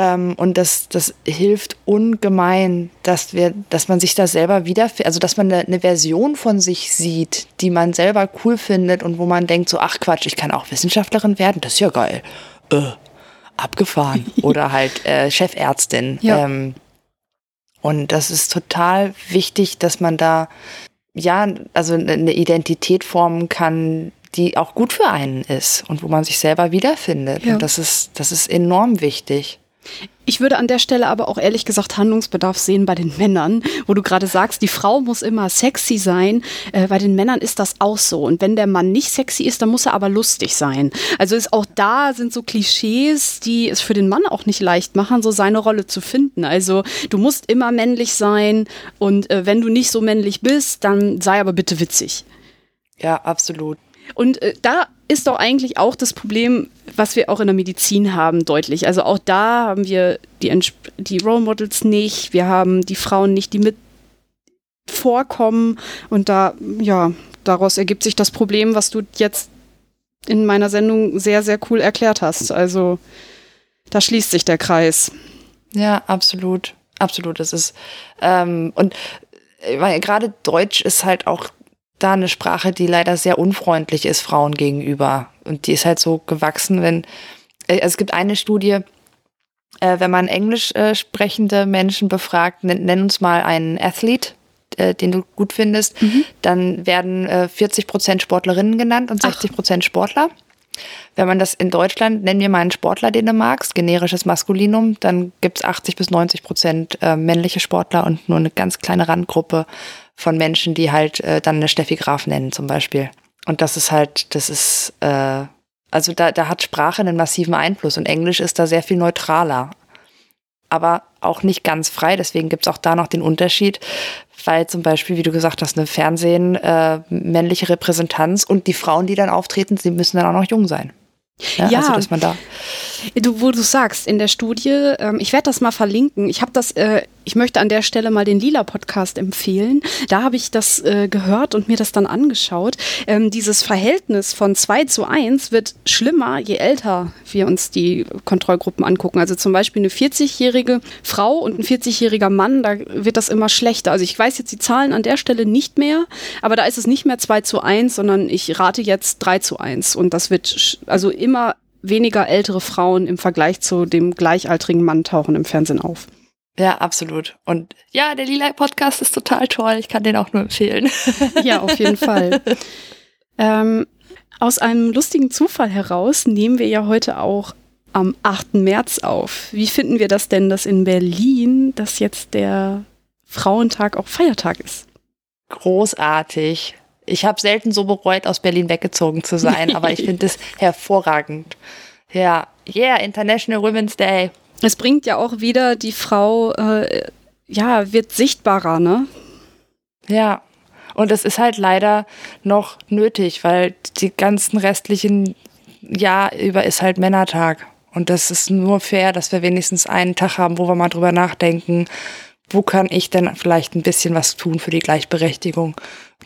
Ähm, und das, das hilft ungemein, dass wir, dass man sich da selber wieder, also dass man eine, eine, Version von sich sieht, die man selber cool findet und wo man denkt so, ach Quatsch, ich kann auch Wissenschaftlerin werden, das ist ja geil. Äh, abgefahren. Oder halt äh, Chefärztin. Ja. Ähm, und das ist total wichtig, dass man da ja, also eine Identität formen kann, die auch gut für einen ist und wo man sich selber wiederfindet. Ja. Und das ist, das ist enorm wichtig. Ich würde an der Stelle aber auch ehrlich gesagt Handlungsbedarf sehen bei den Männern, wo du gerade sagst, die Frau muss immer sexy sein. Äh, bei den Männern ist das auch so. Und wenn der Mann nicht sexy ist, dann muss er aber lustig sein. Also ist auch da sind so Klischees, die es für den Mann auch nicht leicht machen, so seine Rolle zu finden. Also du musst immer männlich sein und äh, wenn du nicht so männlich bist, dann sei aber bitte witzig. Ja, absolut. Und äh, da ist doch eigentlich auch das Problem, was wir auch in der Medizin haben, deutlich. Also auch da haben wir die, die Role Models nicht, wir haben die Frauen nicht, die mit vorkommen. Und da, ja, daraus ergibt sich das Problem, was du jetzt in meiner Sendung sehr, sehr cool erklärt hast. Also da schließt sich der Kreis. Ja, absolut. Absolut. Das ist, ähm, und äh, gerade Deutsch ist halt auch da eine Sprache, die leider sehr unfreundlich ist Frauen gegenüber. Und die ist halt so gewachsen, wenn, äh, also es gibt eine Studie, äh, wenn man englisch äh, sprechende Menschen befragt, nenn, nenn, uns mal einen Athlet, äh, den du gut findest, mhm. dann werden äh, 40 Prozent Sportlerinnen genannt und 60 Prozent Sportler. Wenn man das in Deutschland, nenn mir mal einen Sportler, den du magst, generisches Maskulinum, dann gibt es 80 bis 90 Prozent äh, männliche Sportler und nur eine ganz kleine Randgruppe von Menschen, die halt äh, dann eine Steffi Graf nennen zum Beispiel. Und das ist halt, das ist, äh, also da, da hat Sprache einen massiven Einfluss und Englisch ist da sehr viel neutraler. Aber auch nicht ganz frei, deswegen gibt es auch da noch den Unterschied, weil zum Beispiel, wie du gesagt hast, eine Fernsehen, äh, männliche Repräsentanz und die Frauen, die dann auftreten, sie müssen dann auch noch jung sein. Ja, ja, also dass man da. Du, wo du sagst, in der Studie, ähm, ich werde das mal verlinken. Ich habe das, äh, ich möchte an der Stelle mal den Lila Podcast empfehlen. Da habe ich das äh, gehört und mir das dann angeschaut. Ähm, dieses Verhältnis von 2 zu 1 wird schlimmer, je älter wir uns die Kontrollgruppen angucken. Also zum Beispiel eine 40-jährige Frau und ein 40-jähriger Mann, da wird das immer schlechter. Also ich weiß jetzt die Zahlen an der Stelle nicht mehr, aber da ist es nicht mehr 2 zu 1, sondern ich rate jetzt 3 zu 1. Und das wird also immer immer weniger ältere Frauen im Vergleich zu dem gleichaltrigen Mann tauchen im Fernsehen auf. Ja, absolut. Und ja, der Lila Podcast ist total toll. Ich kann den auch nur empfehlen. Ja, auf jeden Fall. ähm, aus einem lustigen Zufall heraus nehmen wir ja heute auch am 8. März auf. Wie finden wir das denn, dass in Berlin das jetzt der Frauentag auch Feiertag ist? Großartig. Ich habe selten so bereut, aus Berlin weggezogen zu sein, aber ich finde es hervorragend. Ja, yeah, International Women's Day. Es bringt ja auch wieder die Frau, äh, ja, wird sichtbarer, ne? Ja, und es ist halt leider noch nötig, weil die ganzen restlichen Jahr über ist halt Männertag. Und das ist nur fair, dass wir wenigstens einen Tag haben, wo wir mal drüber nachdenken, wo kann ich denn vielleicht ein bisschen was tun für die Gleichberechtigung,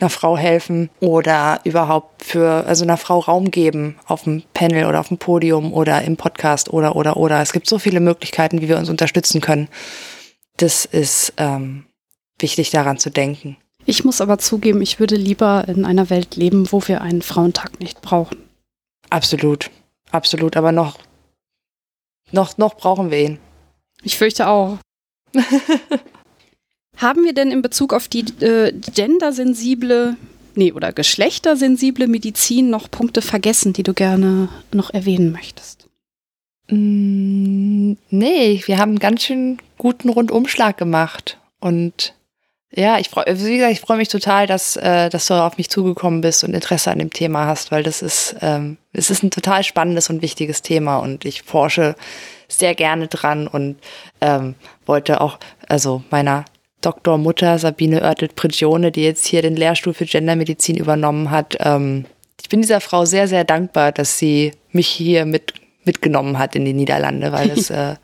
einer Frau helfen oder überhaupt für, also einer Frau Raum geben auf dem Panel oder auf dem Podium oder im Podcast oder, oder, oder. Es gibt so viele Möglichkeiten, wie wir uns unterstützen können. Das ist ähm, wichtig daran zu denken. Ich muss aber zugeben, ich würde lieber in einer Welt leben, wo wir einen Frauentag nicht brauchen. Absolut, absolut. Aber noch, noch, noch brauchen wir ihn. Ich fürchte auch. Haben wir denn in Bezug auf die äh, gendersensible, nee, oder geschlechtersensible Medizin noch Punkte vergessen, die du gerne noch erwähnen möchtest? Mm, nee, wir haben einen ganz schön guten Rundumschlag gemacht. Und ja, ich freue, wie gesagt, ich freue mich total, dass, äh, dass du auf mich zugekommen bist und Interesse an dem Thema hast, weil das ist, ähm, es ist ein total spannendes und wichtiges Thema und ich forsche sehr gerne dran und ähm, wollte auch, also meiner Doktormutter Sabine Oertelt-Prigione, die jetzt hier den Lehrstuhl für Gendermedizin übernommen hat. Ähm, ich bin dieser Frau sehr, sehr dankbar, dass sie mich hier mit, mitgenommen hat in die Niederlande, weil es äh,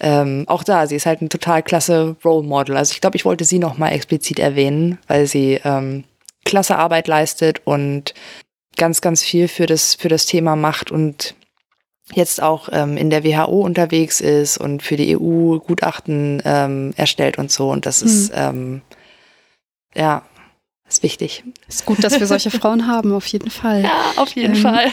ähm, auch da, sie ist halt ein total klasse Role Model. Also ich glaube, ich wollte sie nochmal explizit erwähnen, weil sie ähm, klasse Arbeit leistet und ganz, ganz viel für das, für das Thema macht und jetzt auch ähm, in der WHO unterwegs ist und für die EU Gutachten ähm, erstellt und so. Und das ist, mhm. ähm, ja, ist wichtig. Ist gut, dass wir solche Frauen haben, auf jeden Fall. Ja, auf jeden ähm, Fall.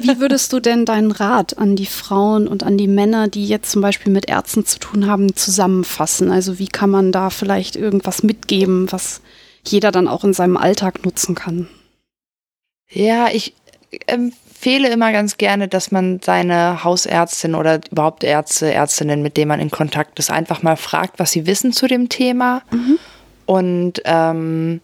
wie würdest du denn deinen Rat an die Frauen und an die Männer, die jetzt zum Beispiel mit Ärzten zu tun haben, zusammenfassen? Also wie kann man da vielleicht irgendwas mitgeben, was jeder dann auch in seinem Alltag nutzen kann? Ja, ich empfehle immer ganz gerne, dass man seine Hausärztin oder überhaupt Ärzte, Ärztinnen, mit denen man in Kontakt ist, einfach mal fragt, was sie wissen zu dem Thema. Mhm. Und ähm,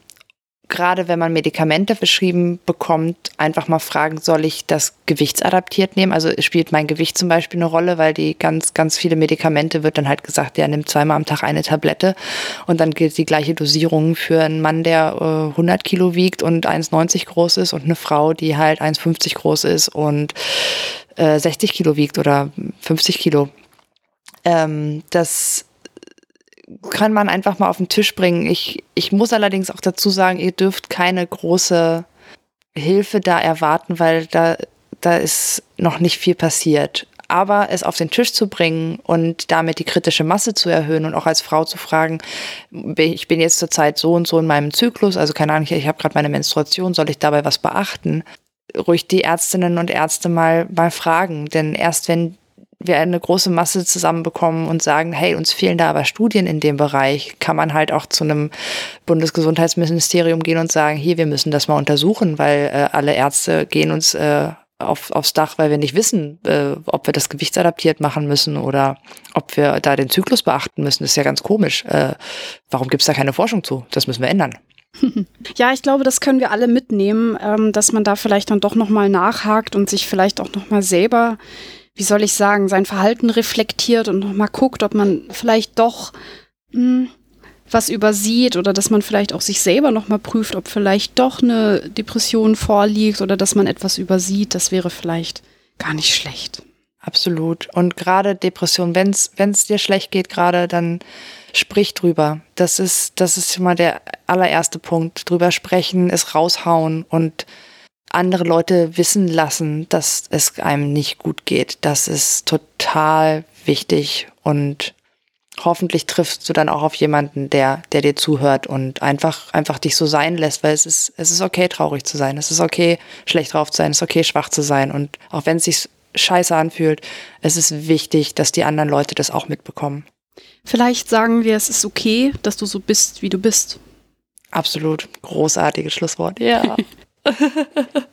gerade wenn man Medikamente verschrieben bekommt, einfach mal fragen, soll ich das gewichtsadaptiert nehmen? Also spielt mein Gewicht zum Beispiel eine Rolle, weil die ganz, ganz viele Medikamente wird dann halt gesagt, der nimmt zweimal am Tag eine Tablette und dann gilt die gleiche Dosierung für einen Mann, der äh, 100 Kilo wiegt und 1,90 groß ist und eine Frau, die halt 1,50 groß ist und äh, 60 Kilo wiegt oder 50 Kilo. Ähm, das kann man einfach mal auf den Tisch bringen. Ich, ich muss allerdings auch dazu sagen, ihr dürft keine große Hilfe da erwarten, weil da, da ist noch nicht viel passiert. Aber es auf den Tisch zu bringen und damit die kritische Masse zu erhöhen und auch als Frau zu fragen, ich bin jetzt zurzeit so und so in meinem Zyklus, also keine Ahnung, ich habe gerade meine Menstruation, soll ich dabei was beachten? Ruhig die Ärztinnen und Ärzte mal, mal fragen, denn erst wenn wir eine große Masse zusammenbekommen und sagen, hey, uns fehlen da aber Studien in dem Bereich, kann man halt auch zu einem Bundesgesundheitsministerium gehen und sagen, hier, wir müssen das mal untersuchen, weil äh, alle Ärzte gehen uns äh, auf, aufs Dach, weil wir nicht wissen, äh, ob wir das gewichtsadaptiert machen müssen oder ob wir da den Zyklus beachten müssen. Das ist ja ganz komisch. Äh, warum gibt es da keine Forschung zu? Das müssen wir ändern. Ja, ich glaube, das können wir alle mitnehmen, ähm, dass man da vielleicht dann doch nochmal nachhakt und sich vielleicht auch nochmal selber wie soll ich sagen, sein Verhalten reflektiert und nochmal guckt, ob man vielleicht doch mh, hm, was übersieht oder dass man vielleicht auch sich selber nochmal prüft, ob vielleicht doch eine Depression vorliegt oder dass man etwas übersieht. Das wäre vielleicht gar nicht schlecht. Absolut. Und gerade Depression, wenn es dir schlecht geht gerade, dann sprich drüber. Das ist, das ist immer der allererste Punkt. Drüber sprechen, es raushauen und andere Leute wissen lassen, dass es einem nicht gut geht. Das ist total wichtig und hoffentlich triffst du dann auch auf jemanden, der, der dir zuhört und einfach, einfach dich so sein lässt, weil es ist, es ist okay, traurig zu sein. Es ist okay, schlecht drauf zu sein. Es ist okay, schwach zu sein. Und auch wenn es sich scheiße anfühlt, es ist wichtig, dass die anderen Leute das auch mitbekommen. Vielleicht sagen wir, es ist okay, dass du so bist, wie du bist. Absolut. Großartiges Schlusswort. Ja.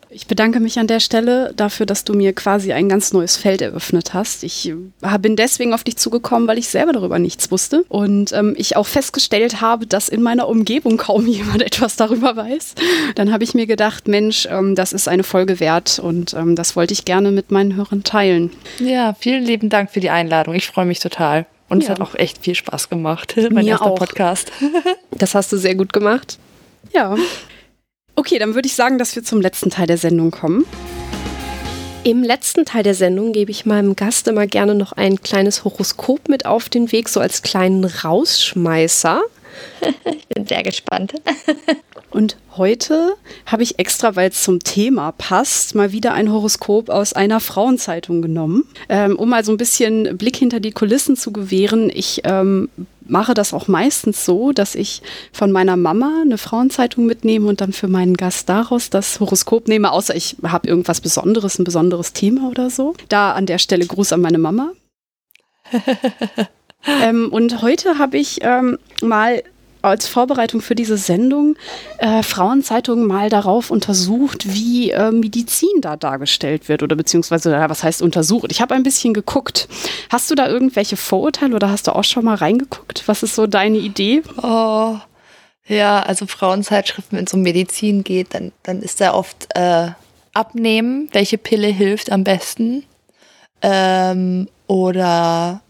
Ich bedanke mich an der Stelle dafür, dass du mir quasi ein ganz neues Feld eröffnet hast. Ich äh, bin deswegen auf dich zugekommen, weil ich selber darüber nichts wusste und ähm, ich auch festgestellt habe, dass in meiner Umgebung kaum jemand etwas darüber weiß. Dann habe ich mir gedacht, Mensch, ähm, das ist eine Folge wert und ähm, das wollte ich gerne mit meinen Hörern teilen. Ja, vielen lieben Dank für die Einladung. Ich freue mich total. Und ja. es hat auch echt viel Spaß gemacht. mein mir erster auch. Podcast. Das hast du sehr gut gemacht. Ja. Okay, dann würde ich sagen, dass wir zum letzten Teil der Sendung kommen. Im letzten Teil der Sendung gebe ich meinem Gast immer gerne noch ein kleines Horoskop mit auf den Weg, so als kleinen Rausschmeißer. ich bin sehr gespannt. Und heute habe ich extra, weil es zum Thema passt, mal wieder ein Horoskop aus einer Frauenzeitung genommen, ähm, um mal so ein bisschen Blick hinter die Kulissen zu gewähren. Ich ähm, mache das auch meistens so, dass ich von meiner Mama eine Frauenzeitung mitnehme und dann für meinen Gast daraus das Horoskop nehme, außer ich habe irgendwas Besonderes, ein besonderes Thema oder so. Da an der Stelle Gruß an meine Mama. ähm, und heute habe ich ähm, mal als Vorbereitung für diese Sendung äh, Frauenzeitungen mal darauf untersucht, wie äh, Medizin da dargestellt wird oder beziehungsweise, ja, was heißt untersucht. Ich habe ein bisschen geguckt. Hast du da irgendwelche Vorurteile oder hast du auch schon mal reingeguckt? Was ist so deine Idee? Oh, ja, also Frauenzeitschriften, wenn es um Medizin geht, dann, dann ist da oft äh, abnehmen, welche Pille hilft am besten. Ähm, oder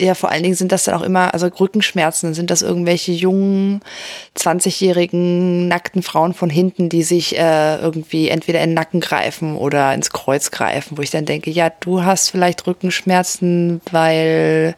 ja, vor allen Dingen sind das dann auch immer, also Rückenschmerzen, sind das irgendwelche jungen, 20-jährigen, nackten Frauen von hinten, die sich äh, irgendwie entweder in den Nacken greifen oder ins Kreuz greifen, wo ich dann denke, ja, du hast vielleicht Rückenschmerzen, weil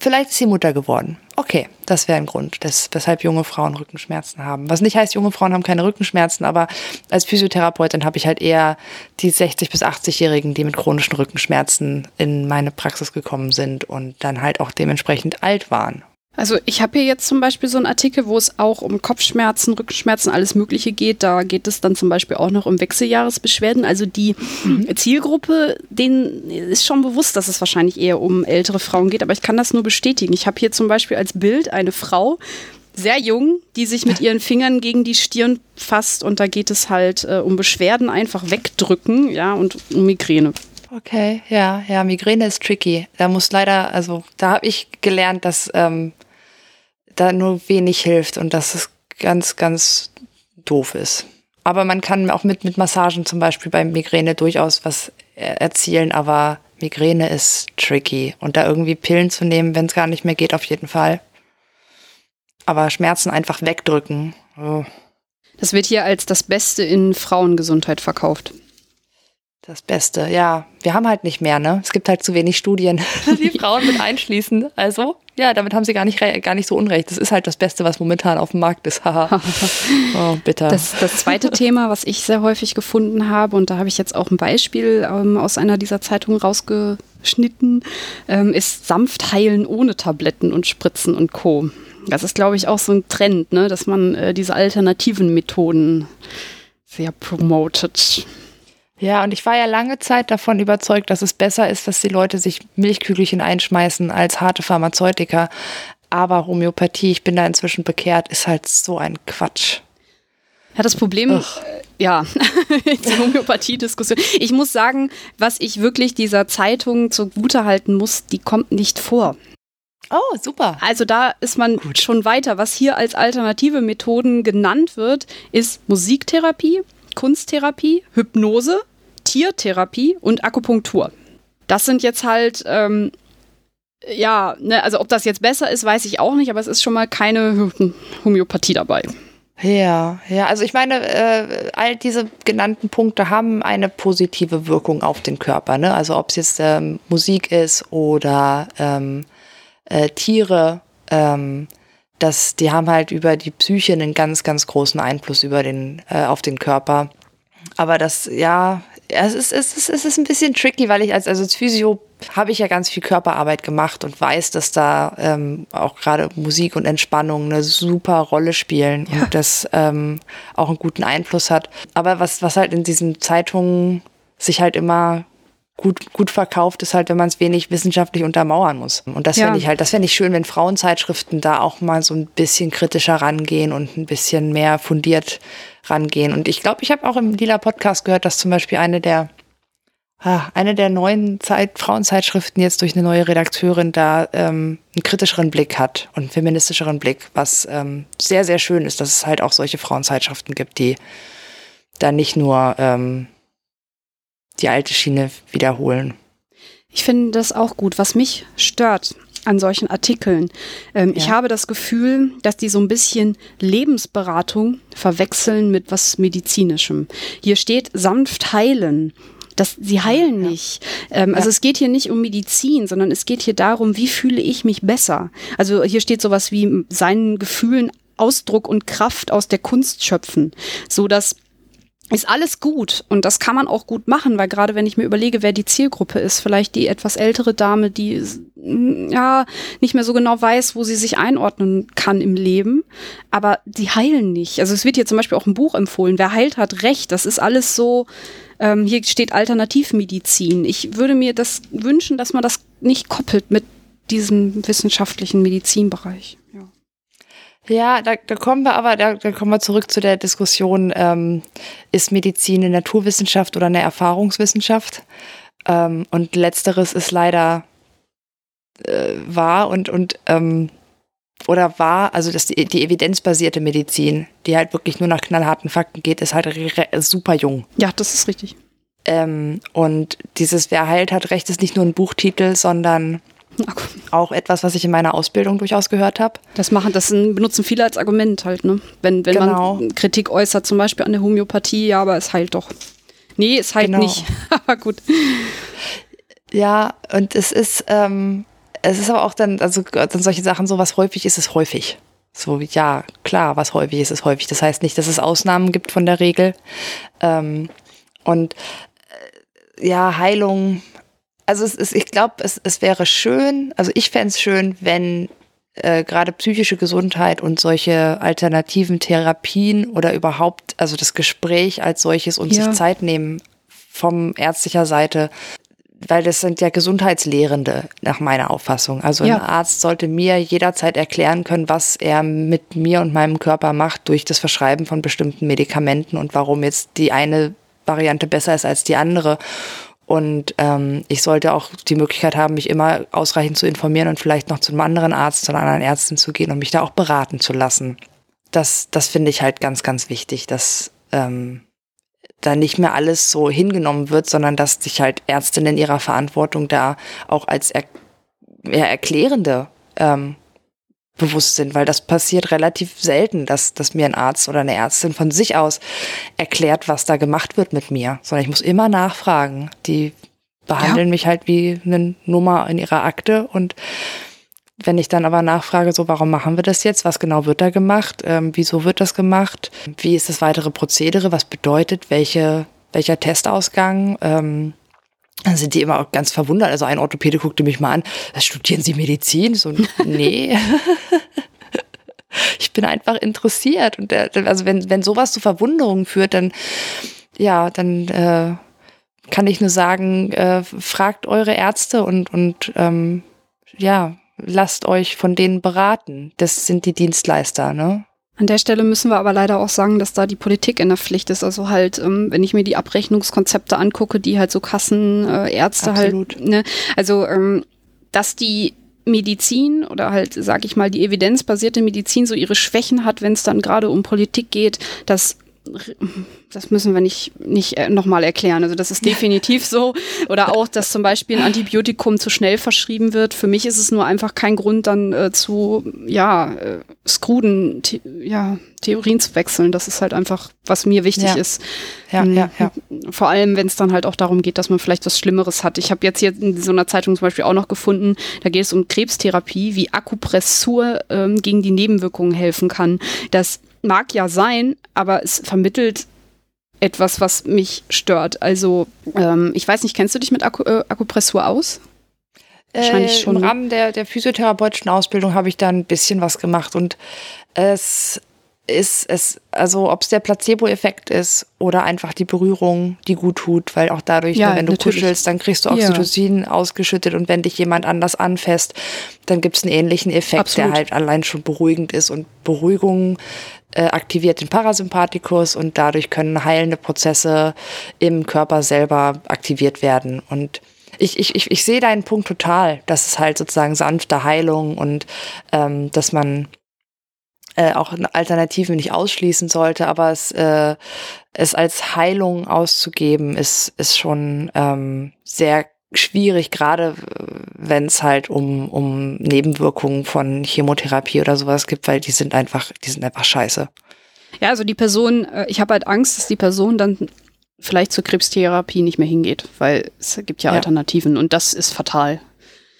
vielleicht ist sie Mutter geworden. Okay, das wäre ein Grund, dass, weshalb junge Frauen Rückenschmerzen haben. Was nicht heißt, junge Frauen haben keine Rückenschmerzen, aber als Physiotherapeutin habe ich halt eher die 60- bis 80-Jährigen, die mit chronischen Rückenschmerzen in meine Praxis gekommen sind und dann halt auch dementsprechend alt waren. Also ich habe hier jetzt zum Beispiel so einen Artikel, wo es auch um Kopfschmerzen, Rückenschmerzen, alles Mögliche geht. Da geht es dann zum Beispiel auch noch um Wechseljahresbeschwerden. Also die mhm. Zielgruppe, denen ist schon bewusst, dass es wahrscheinlich eher um ältere Frauen geht, aber ich kann das nur bestätigen. Ich habe hier zum Beispiel als Bild eine Frau, sehr jung, die sich mit ihren Fingern gegen die Stirn fasst und da geht es halt äh, um Beschwerden einfach wegdrücken, ja, und um Migräne. Okay, ja, ja, Migräne ist tricky. Da muss leider, also da habe ich gelernt, dass ähm, da nur wenig hilft und dass es ganz, ganz doof ist. Aber man kann auch mit, mit Massagen zum Beispiel bei Migräne durchaus was erzielen, aber Migräne ist tricky. Und da irgendwie Pillen zu nehmen, wenn es gar nicht mehr geht, auf jeden Fall. Aber Schmerzen einfach wegdrücken. Oh. Das wird hier als das Beste in Frauengesundheit verkauft. Das Beste, ja. Wir haben halt nicht mehr, ne? Es gibt halt zu wenig Studien, die Frauen mit einschließen. Also, ja, damit haben sie gar nicht, gar nicht so unrecht. Das ist halt das Beste, was momentan auf dem Markt ist. oh, bitter. Das, das zweite Thema, was ich sehr häufig gefunden habe, und da habe ich jetzt auch ein Beispiel ähm, aus einer dieser Zeitungen rausgeschnitten, ähm, ist sanft heilen ohne Tabletten und Spritzen und Co. Das ist, glaube ich, auch so ein Trend, ne? dass man äh, diese alternativen Methoden sehr promotet. Ja, und ich war ja lange Zeit davon überzeugt, dass es besser ist, dass die Leute sich Milchkügelchen einschmeißen als harte Pharmazeutika. Aber Homöopathie, ich bin da inzwischen bekehrt, ist halt so ein Quatsch. Ja, das Problem, Ugh. Äh, ja, die Homöopathie-Diskussion. Ich muss sagen, was ich wirklich dieser Zeitung zugute halten muss, die kommt nicht vor. Oh, super. Also da ist man Gut. schon weiter. Was hier als alternative Methoden genannt wird, ist Musiktherapie, Kunsttherapie, Hypnose, Tiertherapie und Akupunktur. Das sind jetzt halt, ähm, ja, ne, also ob das jetzt besser ist, weiß ich auch nicht, aber es ist schon mal keine Homöopathie dabei. Ja, ja, also ich meine, äh, all diese genannten Punkte haben eine positive Wirkung auf den Körper, ne? Also ob es jetzt ähm, Musik ist oder ähm, äh, Tiere, ähm, das, die haben halt über die Psyche einen ganz, ganz großen Einfluss über den, äh, auf den Körper. Aber das, ja, es ist, es ist, es ist ein bisschen tricky, weil ich als, also als Physio habe ich ja ganz viel Körperarbeit gemacht und weiß, dass da ähm, auch gerade Musik und Entspannung eine super Rolle spielen ja. und das ähm, auch einen guten Einfluss hat. Aber was, was halt in diesen Zeitungen sich halt immer gut, gut verkauft ist halt, wenn man es wenig wissenschaftlich untermauern muss. Und das ja. fände ich halt, das fände ich schön, wenn Frauenzeitschriften da auch mal so ein bisschen kritischer rangehen und ein bisschen mehr fundiert rangehen. Und ich glaube, ich habe auch im Lila Podcast gehört, dass zum Beispiel eine der ah, eine der neuen Zeit, Frauenzeitschriften jetzt durch eine neue Redakteurin da ähm, einen kritischeren Blick hat und einen feministischeren Blick, was ähm, sehr, sehr schön ist, dass es halt auch solche Frauenzeitschriften gibt, die da nicht nur ähm, die alte Schiene wiederholen. Ich finde das auch gut. Was mich stört an solchen Artikeln, ähm, ja. ich habe das Gefühl, dass die so ein bisschen Lebensberatung verwechseln mit was Medizinischem. Hier steht sanft heilen. Das, sie heilen ja. nicht. Ähm, also Ja. es geht hier nicht um Medizin, sondern es geht hier darum, wie fühle ich mich besser. Also hier steht sowas wie seinen Gefühlen Ausdruck und Kraft aus der Kunst schöpfen, so dass ist alles gut und das kann man auch gut machen, weil gerade wenn ich mir überlege, wer die Zielgruppe ist, vielleicht die etwas ältere Dame, die mm, ja nicht mehr so genau weiß, wo sie sich einordnen kann im Leben, aber die heilen nicht. Also es wird hier zum Beispiel auch ein Buch empfohlen, wer heilt hat recht. Das ist alles so. Ähm, hier steht Alternativmedizin. Ich würde mir das wünschen, dass man das nicht koppelt mit diesem wissenschaftlichen Medizinbereich. Ja. Da, da kommen wir aber, da, da kommen wir zurück zu der Diskussion, ähm, ist Medizin eine Naturwissenschaft oder eine Erfahrungswissenschaft? Ähm, und letzteres ist leider äh, wahr und, und ähm, oder wahr, also dass die, die evidenzbasierte Medizin, die halt wirklich nur nach knallharten Fakten geht, ist halt super jung. ja, das ist richtig. Ähm, und dieses Wer heilt hat recht ist nicht nur ein Buchtitel, sondern auch etwas, was ich in meiner Ausbildung durchaus gehört habe. Das machen, das benutzen viele als Argument halt, ne? Wenn, wenn Genau. man Kritik äußert, zum Beispiel an der Homöopathie, ja, aber es heilt doch. Nee, es heilt Genau. nicht. aber gut. Ja, und es ist, ähm, es ist aber auch dann, also dann solche Sachen, so was häufig ist, ist häufig. So, ja, klar, was häufig ist, ist häufig. Das heißt nicht, dass es Ausnahmen gibt von der Regel. Ähm, und äh, ja, Heilung, also es ist, ich glaube, es, es wäre schön, also ich fände es schön, wenn äh, gerade psychische Gesundheit und solche alternativen Therapien oder überhaupt, also das Gespräch als solches und Ja. sich Zeit nehmen vom ärztlicher Seite, weil das sind ja Gesundheitslehrende nach meiner Auffassung. Also Ja. ein Arzt sollte mir jederzeit erklären können, was er mit mir und meinem Körper macht durch das Verschreiben von bestimmten Medikamenten und warum jetzt die eine Variante besser ist als die andere. Und ähm, ich sollte auch die Möglichkeit haben, mich immer ausreichend zu informieren und vielleicht noch zu einem anderen Arzt, einer anderen Ärztin zu gehen und mich da auch beraten zu lassen. Das, das finde ich halt ganz, ganz wichtig, dass ähm, da nicht mehr alles so hingenommen wird, sondern dass sich halt Ärztinnen ihrer Verantwortung da auch als er, ja, Erklärende ähm, bewusst sind, weil das passiert relativ selten, dass, dass mir ein Arzt oder eine Ärztin von sich aus erklärt, was da gemacht wird mit mir, sondern ich muss immer nachfragen. Die behandeln mich halt wie eine Nummer in ihrer Akte. Und wenn ich dann aber nachfrage, so warum machen wir das jetzt, was genau wird da gemacht, ähm, wieso wird das gemacht, wie ist das weitere Prozedere, was bedeutet, welche, welcher Testausgang, ähm, dann sind die immer auch ganz verwundert. Also ein Orthopäde guckte mich mal an, studieren Sie Medizin? So, nee. ich bin einfach interessiert. Und der, also wenn, wenn sowas zu Verwunderungen führt, dann, ja, dann äh, kann ich nur sagen, äh, fragt eure Ärzte und, und ähm, ja, lasst euch von denen beraten. Das sind die Dienstleister, ne? An der Stelle müssen wir aber leider auch sagen, dass da die Politik in der Pflicht ist. Also halt, ähm, wenn ich mir die Abrechnungskonzepte angucke, die halt so Kassenärzte äh, halt, ne, also ähm, dass die Medizin oder halt, sag ich mal, die evidenzbasierte Medizin so ihre Schwächen hat, wenn es dann gerade um Politik geht, das das müssen wir nicht, nicht äh, nochmal erklären. Also das ist definitiv so. Oder auch, dass zum Beispiel ein Antibiotikum zu schnell verschrieben wird. Für mich ist es nur einfach kein Grund, dann äh, zu, ja, äh, Skruden, the ja, Theorien zu wechseln. Das ist halt einfach, was mir wichtig Ja. ist. Ja, Mhm. ja, ja. Vor allem, wenn es dann halt auch darum geht, dass man vielleicht was Schlimmeres hat. Ich habe jetzt hier in so einer Zeitung zum Beispiel auch noch gefunden, da geht es um Krebstherapie, wie Akupressur ähm, gegen die Nebenwirkungen helfen kann. Das mag ja sein, aber es vermittelt etwas, was mich stört. Also, ähm, ich weiß nicht, kennst du dich mit Aku äh, Akupressur aus? Wahrscheinlich äh, schon, Im ne? Rahmen der, der physiotherapeutischen Ausbildung habe ich da ein bisschen was gemacht und es ist es, also ob es der Placebo-Effekt ist oder einfach die Berührung, die gut tut, weil auch dadurch, Ja, ne, wenn du natürlich. kuschelst, dann kriegst du Ja. Oxytocin ausgeschüttet und wenn dich jemand anders anfasst, dann gibt es einen ähnlichen Effekt, Absolut. der halt allein schon beruhigend ist und Beruhigung äh, aktiviert den Parasympathikus und dadurch können heilende Prozesse im Körper selber aktiviert werden. Und ich, ich, ich, ich sehe deinen Punkt total, dass es halt sozusagen sanfte Heilung und ähm, dass man äh, auch eine Alternative nicht ausschließen sollte, aber es, äh, es als Heilung auszugeben, ist, ist schon ähm, sehr schwierig, gerade wenn es halt um, um Nebenwirkungen von Chemotherapie oder sowas gibt, weil die sind einfach, die sind einfach scheiße. Ja, also die Person, äh, ich habe halt Angst, dass die Person dann vielleicht zur Krebstherapie nicht mehr hingeht, weil es gibt ja, Ja. Alternativen und das ist fatal.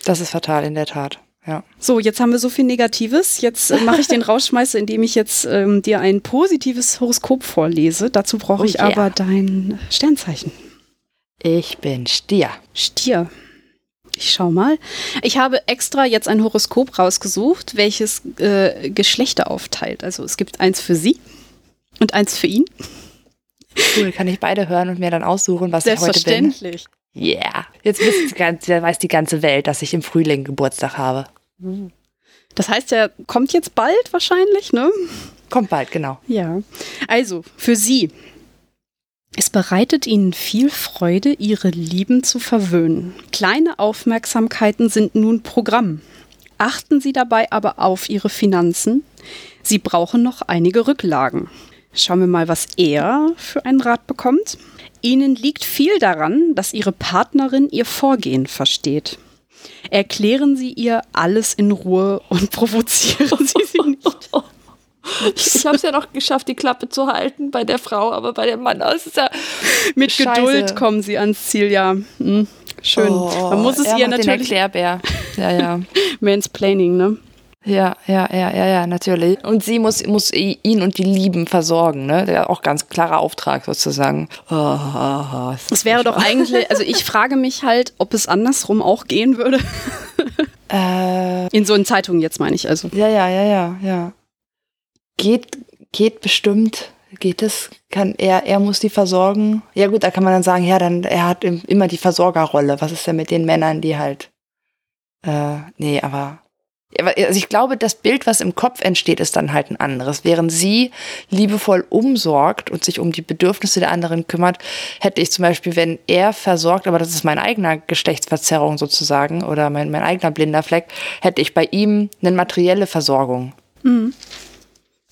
Das ist fatal, in der Tat. Ja. So, jetzt haben wir so viel Negatives. Jetzt äh, mache ich den Rausschmeißer, indem ich jetzt ähm, dir ein positives Horoskop vorlese. Dazu brauche Oh ich yeah. aber dein Sternzeichen. Ich bin Stier. Stier. Ich schau mal. Ich habe extra jetzt ein Horoskop rausgesucht, welches äh, Geschlechter aufteilt. Also es gibt eins für sie und eins für ihn. Cool, kann ich beide hören und mir dann aussuchen, was ich heute bin. Selbstverständlich. Yeah. Jetzt wisst weiß die ganze Welt, dass ich im Frühling Geburtstag habe. Das heißt, er kommt jetzt bald wahrscheinlich, ne? Kommt bald, genau. Ja. Also, für Sie. Es bereitet Ihnen viel Freude, Ihre Lieben zu verwöhnen. Kleine Aufmerksamkeiten sind nun Programm. Achten Sie dabei aber auf Ihre Finanzen. Sie brauchen noch einige Rücklagen. Schauen wir mal, was er für einen Rat bekommt. Ihnen liegt viel daran, dass Ihre Partnerin Ihr Vorgehen versteht. Erklären Sie ihr alles in Ruhe und provozieren Sie sie nicht. Ich habe es ja noch geschafft, die Klappe zu halten bei der Frau, aber bei dem Mann, ist ja Mit Scheiße. Geduld kommen sie ans Ziel, ja. Hm, schön. Oh, Man muss es ihr macht den natürlich Erklärbär. Ja, ja. Mansplaining, ne? Ja, ja, ja, ja, ja, natürlich. Und sie muss, muss ihn und die Lieben versorgen, ne? Der auch ganz klarer Auftrag sozusagen. Oh, oh, oh, Es wäre doch eigentlich, also ich frage mich halt, ob es andersrum auch gehen würde. Äh, In so in Zeitungen jetzt meine ich also. ja, ja, ja, ja, ja. Geht, geht bestimmt. Geht es? Kann er, er muss die versorgen? Ja gut, da kann man dann sagen, ja, dann er hat im- immer die Versorgerrolle. Was ist denn mit den Männern, die halt, äh, nee, aber also ich glaube, das Bild, was im Kopf entsteht, ist dann halt ein anderes. Während sie liebevoll umsorgt und sich um die Bedürfnisse der anderen kümmert, hätte ich zum Beispiel, wenn er versorgt, aber das ist mein eigener Geschlechtsverzerrung sozusagen oder mein, mein eigener blinder Fleck, hätte ich bei ihm eine materielle Versorgung. Naja,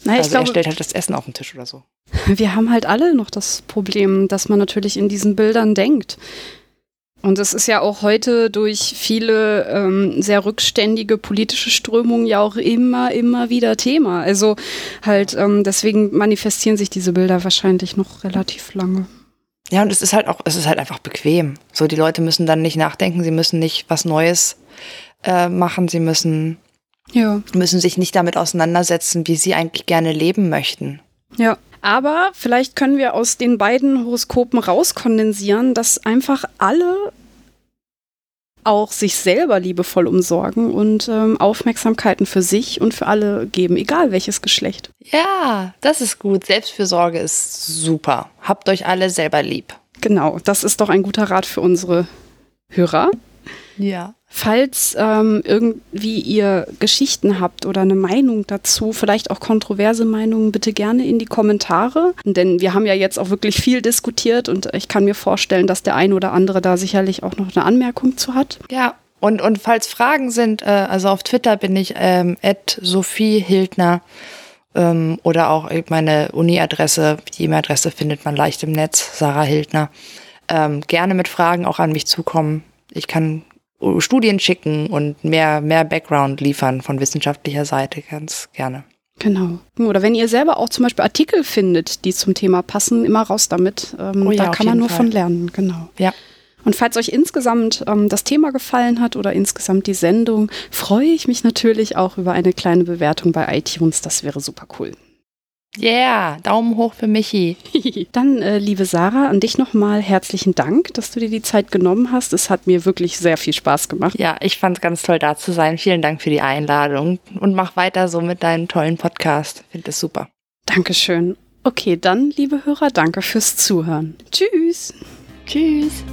ich also er glaube, stellt halt das Essen auf den Tisch oder so. wir haben halt alle noch das Problem, dass man natürlich in diesen Bildern denkt. Und es ist ja auch heute durch viele ähm, sehr rückständige politische Strömungen ja auch immer, immer wieder Thema. Also halt, ähm, deswegen manifestieren sich diese Bilder wahrscheinlich noch relativ lange. Ja, und es ist halt auch, es ist halt einfach bequem. So, die Leute müssen dann nicht nachdenken, sie müssen nicht was Neues äh, machen, sie müssen, Ja. müssen sich nicht damit auseinandersetzen, wie sie eigentlich gerne leben möchten. Ja. Aber vielleicht können wir aus den beiden Horoskopen rauskondensieren, dass einfach alle auch sich selber liebevoll umsorgen und ähm, Aufmerksamkeiten für sich und für alle geben, egal welches Geschlecht. Ja, das ist gut. Selbstfürsorge ist super. Habt euch alle selber lieb. Genau, das ist doch ein guter Rat für unsere Hörer. Ja. Falls ähm, irgendwie ihr Geschichten habt oder eine Meinung dazu, vielleicht auch kontroverse Meinungen, bitte gerne in die Kommentare. Denn wir haben ja jetzt auch wirklich viel diskutiert und ich kann mir vorstellen, dass der ein oder andere da sicherlich auch noch eine Anmerkung zu hat. Ja. Und, und falls Fragen sind, äh, also auf Twitter bin ich ähm, Sophie Hildner ähm, oder auch meine Uni-Adresse, die E-Mail-Adresse findet man leicht im Netz, Sarah Hildner. Ähm, gerne mit Fragen auch an mich zukommen. Ich kann äh, Studien schicken und mehr, mehr Background liefern von wissenschaftlicher Seite, ganz gerne. Genau. Oder wenn ihr selber auch zum Beispiel Artikel findet, die zum Thema passen, immer raus damit. Ähm, Oh ja, da kann man nur Fall. von lernen, genau. Ja. Und falls euch insgesamt ähm, das Thema gefallen hat oder insgesamt die Sendung, freue ich mich natürlich auch über eine kleine Bewertung bei iTunes. Das wäre super cool. Yeah, Daumen hoch für Michi. Dann, äh, liebe Sarah, an dich nochmal herzlichen Dank, dass du dir die Zeit genommen hast. Es hat mir wirklich sehr viel Spaß gemacht. Ja, ich fand es ganz toll, da zu sein. Vielen Dank für die Einladung und mach weiter so mit deinem tollen Podcast. Finde es super. Dankeschön. Okay, dann, liebe Hörer, danke fürs Zuhören. Tschüss. Tschüss.